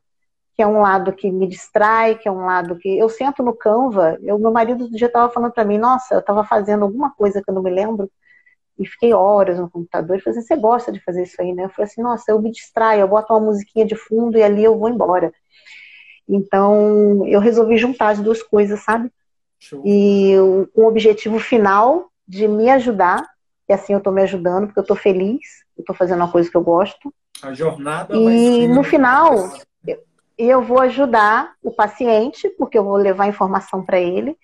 que é um lado que me distrai, que é um lado que eu sento no Canva. Eu, meu marido do dia estava falando para mim, nossa, eu estava fazendo alguma coisa que eu não me lembro e fiquei horas no computador. Ele falou assim, você gosta de fazer isso aí, né? Eu falei assim, nossa, eu me distraio, eu boto uma musiquinha de fundo e ali eu vou embora. Então, eu resolvi juntar as duas coisas, sabe? Show. E com o objetivo final de me ajudar, e assim eu estou me ajudando, porque eu estou feliz, eu estou fazendo uma coisa que eu gosto. A jornada E no final, e eu vou ajudar o paciente, porque eu vou levar informação para ele,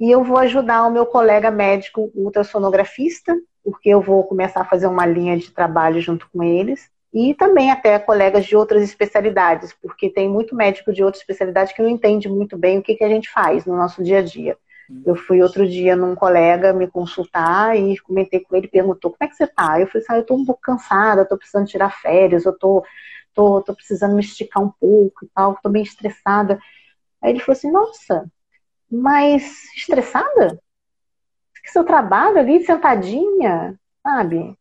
e eu vou ajudar o meu colega médico ultrassonografista, porque eu vou começar a fazer uma linha de trabalho junto com eles, e também até colegas de outras especialidades, porque tem muito médico de outra especialidade que não entende muito bem o que, que a gente faz no nosso dia a dia. Eu fui outro dia num colega me consultar e comentei com ele, perguntou como é que você tá? Eu falei assim, ah, eu tô um pouco cansada, tô precisando tirar férias, eu tô tô, tô precisando me esticar um pouco e tal, tô meio estressada. Aí ele falou assim, nossa, mas estressada? Que seu trabalho ali, sentadinha, sabe?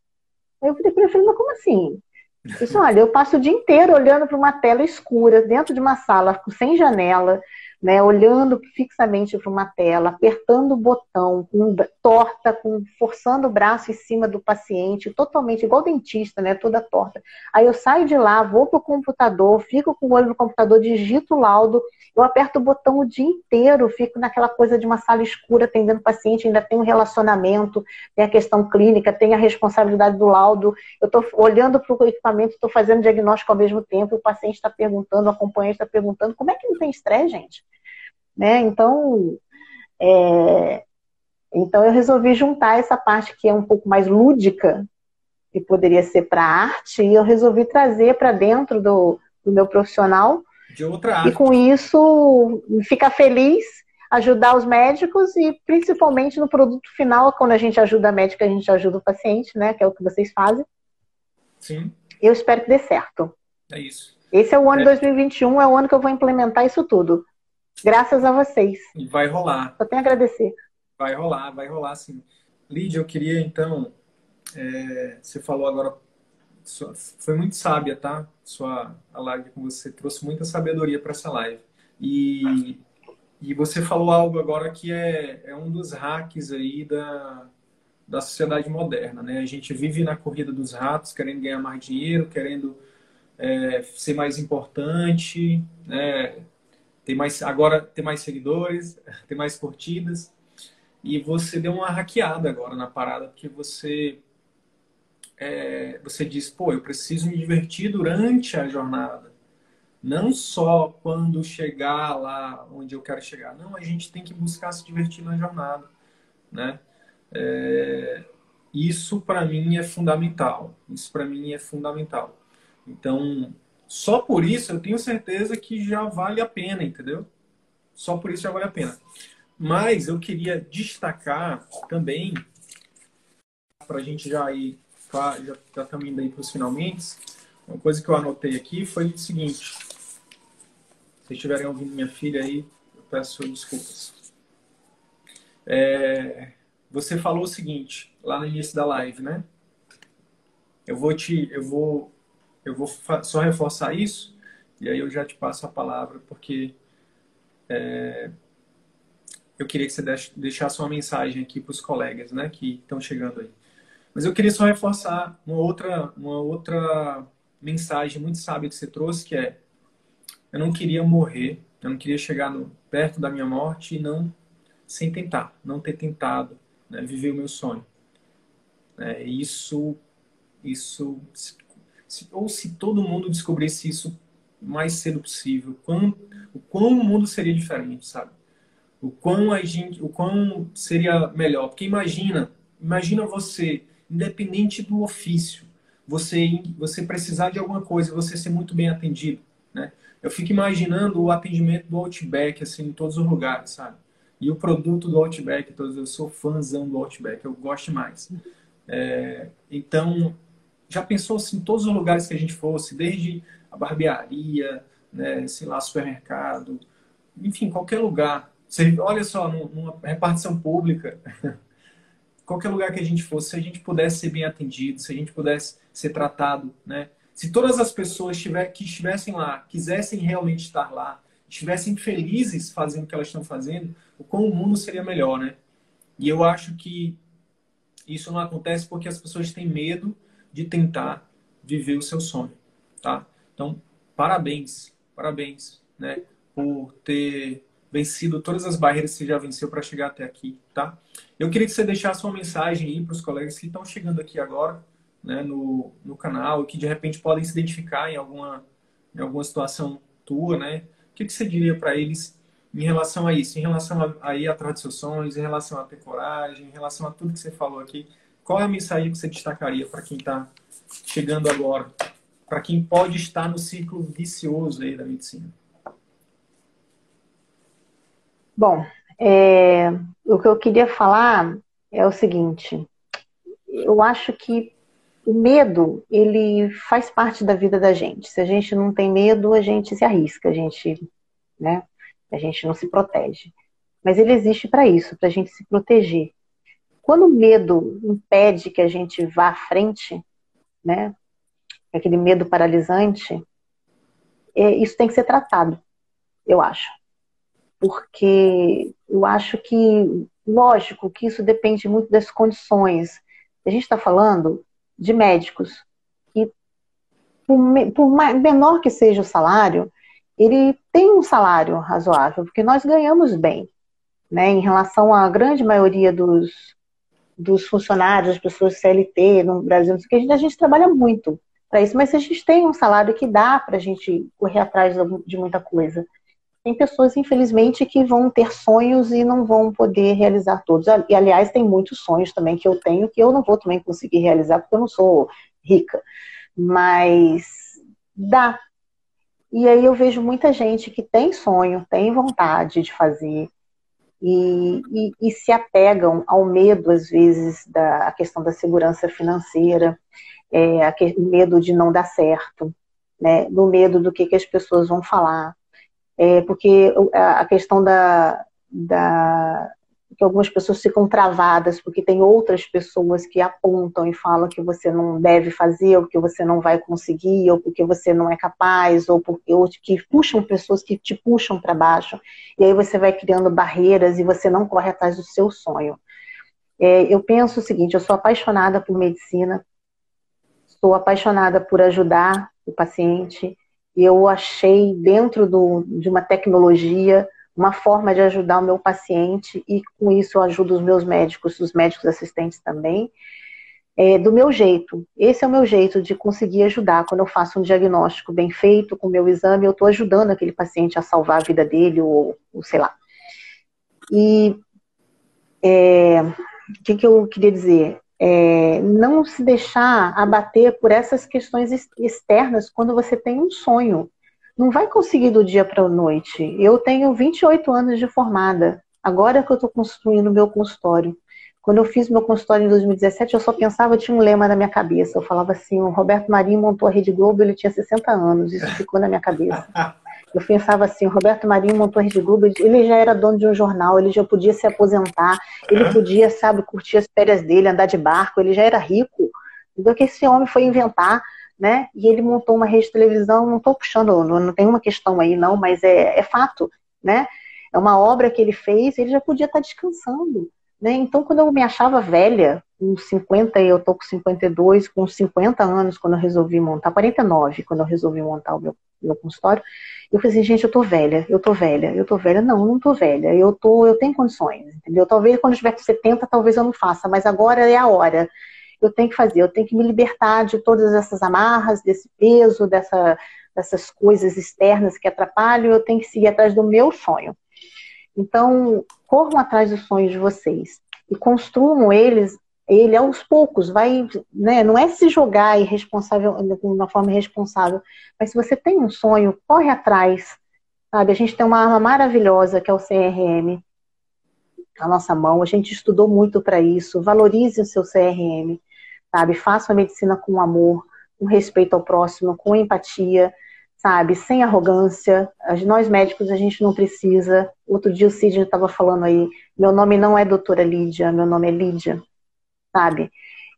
Aí eu falei pra mas como assim? Isso, olha, eu passo o dia inteiro olhando para uma tela escura, dentro de uma sala sem janela, né, olhando fixamente para uma tela, apertando o botão, torta, com, forçando o braço em cima do paciente, totalmente igual dentista, né, toda torta. Aí eu saio de lá, vou para o computador, fico com o olho no computador, digito o laudo, eu aperto o botão o dia inteiro, fico naquela coisa de uma sala escura atendendo o paciente, ainda tem um relacionamento, tem a questão clínica, tem a responsabilidade do laudo, eu estou olhando para o equipamento, estou fazendo diagnóstico ao mesmo tempo, o paciente está perguntando, o acompanhante está perguntando, como é que não tem estresse, gente? Né? Então, é, então eu resolvi juntar essa parte que é um pouco mais lúdica, que poderia ser para arte, e eu resolvi trazer para dentro do, do, meu profissional. De outra arte. E com isso, ficar feliz, ajudar os médicos e principalmente no produto final, quando a gente ajuda a médica, a gente ajuda o paciente, né? Que é o que vocês fazem. Sim. Eu espero que dê certo. É isso. Esse é o ano é. 2021, é o ano que eu vou implementar isso tudo. Graças a vocês. E vai rolar. Só tenho a agradecer. Vai rolar, vai rolar sim. Lídia, eu queria então. É, você falou agora. Foi muito sábia, tá? Sua a live com você trouxe muita sabedoria para essa live. E, e você falou algo agora que é, é um dos hacks aí da, da sociedade moderna, né? A gente vive na corrida dos ratos, querendo ganhar mais dinheiro, querendo é, ser mais importante, né? tem mais, agora tem mais seguidores, tem mais curtidas. E você deu uma hackeada agora na parada, porque você é, você diz, pô, eu preciso me divertir durante a jornada. Não só quando chegar lá onde eu quero chegar. Não, a gente tem que buscar se divertir na jornada, né? É, isso para mim é fundamental. Isso para mim é fundamental. Então, só por isso eu tenho certeza que já vale a pena, entendeu? Só por isso já vale a pena. Mas eu queria destacar também, para a gente já ir, já, estamos indo aí para os finalmente, uma coisa que eu anotei aqui foi o seguinte. Se estiverem ouvindo minha filha aí, eu peço desculpas. É, você falou o seguinte, lá no início da live, né? Eu vou te, eu vou eu vou só reforçar isso e aí eu já te passo a palavra, porque é, eu queria que você deixasse uma mensagem aqui para os colegas né, que estão chegando aí. Mas eu queria só reforçar uma outra, uma outra mensagem muito sábia que você trouxe, que é eu não queria morrer, eu não queria chegar no, perto da minha morte e não sem tentar, não ter tentado né, viver o meu sonho. É, isso, isso se, ou se todo mundo descobrisse isso mais cedo possível, quão, o quão o mundo seria diferente, sabe? O quão a gente, o quão seria melhor. Porque imagina, imagina você, independente do ofício, você você precisar de alguma coisa, você ser muito bem atendido, né? Eu fico imaginando o atendimento do Outback assim em todos os lugares, sabe? E o produto do Outback, todos eu sou fãzão do Outback, eu gosto mais. É, então já pensou assim, todos os lugares que a gente fosse, desde a barbearia, né, sei lá, supermercado, enfim, qualquer lugar. Você, olha só, numa repartição pública, qualquer lugar que a gente fosse, se a gente pudesse ser bem atendido, se a gente pudesse ser tratado, né? Se todas as pessoas tiver, que estivessem lá, quisessem realmente estar lá, estivessem felizes fazendo o que elas estão fazendo, o quão o mundo seria melhor, né? E eu acho que isso não acontece porque as pessoas têm medo de tentar viver o seu sonho, tá? Então, parabéns, parabéns, né, por ter vencido todas as barreiras que você já venceu para chegar até aqui, tá? Eu queria que você deixasse uma mensagem aí para os colegas que estão chegando aqui agora, né, no, no canal, que de repente podem se identificar em alguma, em alguma situação tua, né? O que, que você diria para eles em relação a isso, em relação a, aí a atrás seus sonhos, em relação a ter coragem, em relação a tudo que você falou aqui? Qual é a mensagem que você destacaria para quem está chegando agora? Para quem pode estar no ciclo vicioso aí da medicina? Bom, é, o que eu queria falar é o seguinte. Eu acho que o medo, ele faz parte da vida da gente. Se a gente não tem medo, a gente se arrisca, a gente, né? A gente não se protege. Mas ele existe para isso, para a gente se proteger. Quando o medo impede que a gente vá à frente, né? aquele medo paralisante, é, isso tem que ser tratado, eu acho. Porque eu acho que, lógico, que isso depende muito das condições. A gente está falando de médicos que, por, por menor que seja o salário, ele tem um salário razoável, porque nós ganhamos bem, né, em relação à grande maioria dos, dos funcionários, das pessoas CLT no Brasil, que a gente, a gente trabalha muito para isso, mas a gente tem um salário que dá para a gente correr atrás de muita coisa. Tem pessoas, infelizmente, que vão ter sonhos e não vão poder realizar todos. E, aliás, tem muitos sonhos também que eu tenho que eu não vou também conseguir realizar porque eu não sou rica. Mas dá. E aí eu vejo muita gente que tem sonho, tem vontade de fazer, e, e, e, se apegam ao medo, às vezes, da questão da segurança financeira, é, o medo de não dar certo, né, do medo do que, que as pessoas vão falar, é, porque a questão da, da, que algumas pessoas ficam travadas porque tem outras pessoas que apontam e falam que você não deve fazer, ou que você não vai conseguir, ou porque você não é capaz, ou porque ou que puxam pessoas que te puxam para baixo. E aí você vai criando barreiras e você não corre atrás do seu sonho. É, eu penso o seguinte: eu sou apaixonada por medicina, sou apaixonada por ajudar o paciente. Eu achei dentro do, de uma tecnologia uma forma de ajudar o meu paciente e com isso eu ajudo os meus médicos, os médicos assistentes também, é, do meu jeito. Esse é o meu jeito de conseguir ajudar. Quando eu faço um diagnóstico bem feito com o meu exame, eu estou ajudando aquele paciente a salvar a vida dele ou, ou sei lá. E é, o que, que eu queria dizer? É, não se deixar abater por essas questões externas quando você tem um sonho não vai conseguir do dia para a noite. Eu tenho 28 anos de formada. Agora que eu estou construindo meu consultório. Quando eu fiz meu consultório em 2017, eu só pensava, tinha um lema na minha cabeça. Eu falava assim, o Roberto Marinho montou a Rede Globo, ele tinha 60 anos. Isso ficou na minha cabeça. Eu pensava assim, o Roberto Marinho montou a Rede Globo, ele já era dono de um jornal, ele já podia se aposentar, ele podia, sabe, curtir as férias dele, andar de barco, ele já era rico. Então, que esse homem foi inventar né? E ele montou uma rede de televisão, não estou puxando, não, não tem uma questão aí não, mas é, é fato, né? É uma obra que ele fez, ele já podia estar descansando, né? Então, quando eu me achava velha, com 50, eu tô com 52, com 50 anos, quando eu resolvi montar, 49, quando eu resolvi montar o meu, meu consultório, eu falei assim, gente, eu tô velha, eu tô velha, eu tô velha. Não, não tô velha, eu tô, eu tenho condições, entendeu? Talvez quando eu estiver com 70, talvez eu não faça, mas agora é a hora eu tenho que fazer? Eu tenho que me libertar de todas essas amarras, desse peso, dessa, dessas coisas externas que atrapalham, eu tenho que seguir atrás do meu sonho. Então, corram atrás dos sonhos de vocês e construam eles, ele aos poucos, vai, né, não é se jogar irresponsável, de uma forma irresponsável, mas se você tem um sonho, corre atrás, sabe? A gente tem uma arma maravilhosa que é o CRM, a nossa mão, a gente estudou muito para isso, valorize o seu CRM, sabe? Faça a medicina com amor, com respeito ao próximo, com empatia, sabe? Sem arrogância. Nós médicos a gente não precisa. Outro dia o Sidney estava falando aí, meu nome não é doutora Lídia, meu nome é Lídia, sabe?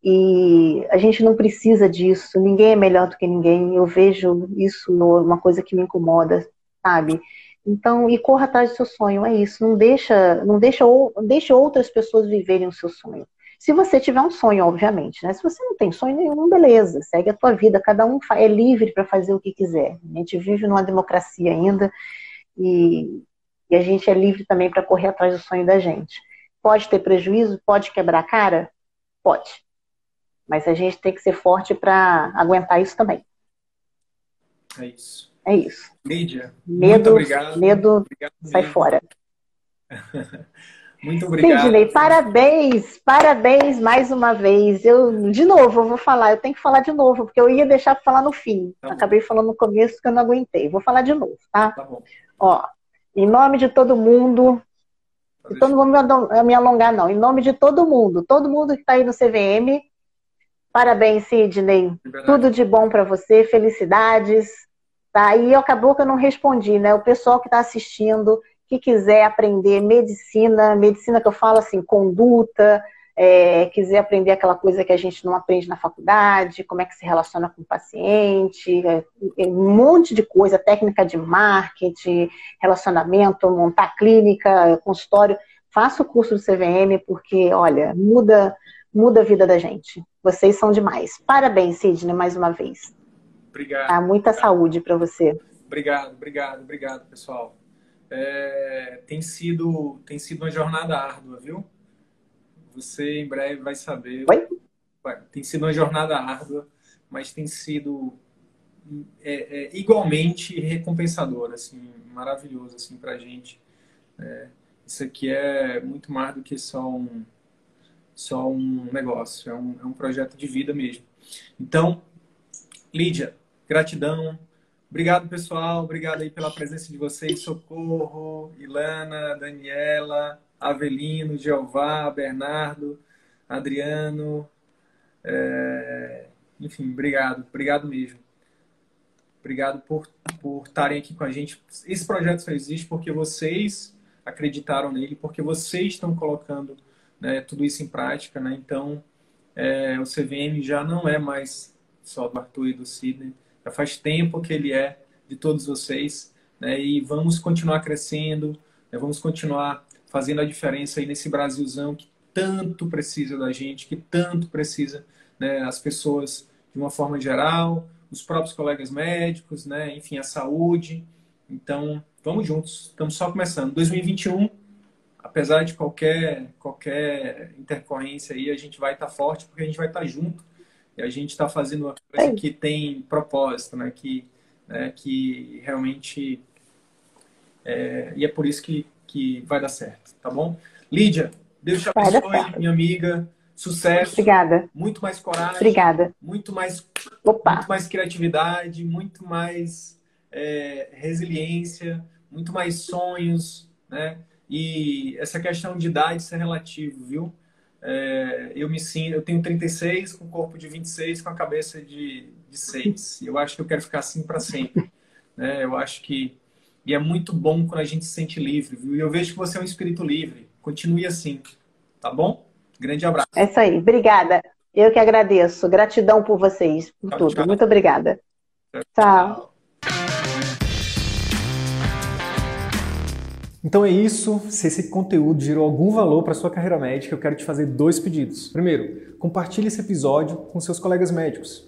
E a gente não precisa disso, ninguém é melhor do que ninguém. Eu vejo isso uma coisa que me incomoda, sabe? Então, e corra atrás do seu sonho, é isso. Não deixa, não deixa, deixa outras pessoas viverem o seu sonho. Se você tiver um sonho, obviamente, né? Se você não tem sonho nenhum, beleza, segue a tua vida, cada um é livre para fazer o que quiser. A gente vive numa democracia ainda e, e a gente é livre também para correr atrás do sonho da gente. Pode ter prejuízo, pode quebrar a cara? Pode. Mas a gente tem que ser forte para aguentar isso também. É isso. É isso. Lídia, medo, muito obrigado. Medo obrigado sai fora. Muito obrigado. Sidney, parabéns, parabéns mais uma vez. Eu, de novo, eu vou falar, eu tenho que falar de novo, porque eu ia deixar para falar no fim. Tá Acabei falando no começo que eu não aguentei. Vou falar de novo, tá? Tá bom. Ó, em nome de todo mundo, de todo mundo me alongar, não. Em nome de todo mundo, todo mundo que está aí no CVM, parabéns, Sidney. Tudo de bom para você, felicidades. Tá? E acabou que eu não respondi, né? O pessoal que está assistindo, que quiser aprender medicina, medicina que eu falo assim, conduta, é, quiser aprender aquela coisa que a gente não aprende na faculdade, como é que se relaciona com o paciente, é, é um monte de coisa, técnica de marketing, relacionamento, montar clínica, consultório, faça o curso do CVM, porque, olha, muda, muda a vida da gente. Vocês são demais. Parabéns, Sidney, mais uma vez. Obrigado. Tá? Muita obrigado. saúde para você. Obrigado, obrigado, obrigado, pessoal. É, tem, sido, tem sido uma jornada árdua, viu? Você em breve vai saber. Tem sido uma jornada árdua, mas tem sido é, é, igualmente recompensador, assim, maravilhoso assim, para a gente. É, isso aqui é muito mais do que só um, só um negócio, é um, é um projeto de vida mesmo. Então, Lídia, gratidão. Obrigado, pessoal. Obrigado aí pela presença de vocês. Socorro, Ilana, Daniela, Avelino, Jeová, Bernardo, Adriano. É... Enfim, obrigado. Obrigado mesmo. Obrigado por, por estarem aqui com a gente. Esse projeto só existe porque vocês acreditaram nele, porque vocês estão colocando né, tudo isso em prática. Né? Então, é, o CVM já não é mais só do Arthur e do Sidney. Já faz tempo que ele é de todos vocês. Né? E vamos continuar crescendo, né? vamos continuar fazendo a diferença aí nesse Brasilzão que tanto precisa da gente, que tanto precisa né, as pessoas de uma forma geral, os próprios colegas médicos, né, enfim, a saúde. Então, vamos juntos. Estamos só começando. 2021, apesar de qualquer qualquer intercorrência aí, a gente vai estar forte porque a gente vai estar junto e a gente está fazendo uma coisa que tem propósito, né, que né, que realmente é, e é por isso que que vai dar certo, tá bom? Lídia, Deus te abençoe, minha amiga. Sucesso. Obrigada. Muito mais coragem. Obrigada. Muito mais, Opa. muito mais criatividade, muito mais é, resiliência, muito mais sonhos, né? E essa questão de idade isso é relativo, viu? É, eu me sinto, eu tenho 36 com corpo de 26, com a cabeça de, de 6. Eu acho que eu quero ficar assim para sempre. Né? Eu acho que e é muito bom quando a gente se sente livre, viu? E eu vejo que você é um espírito livre. Continue assim, tá bom? Grande abraço. É isso aí. Obrigada. Eu que agradeço. Gratidão por vocês, por tchau, tudo. Tchau. Muito obrigada. tchau. tchau. Então é isso. Se esse conteúdo gerou algum valor para sua carreira médica, eu quero te fazer dois pedidos. Primeiro, compartilhe esse episódio com seus colegas médicos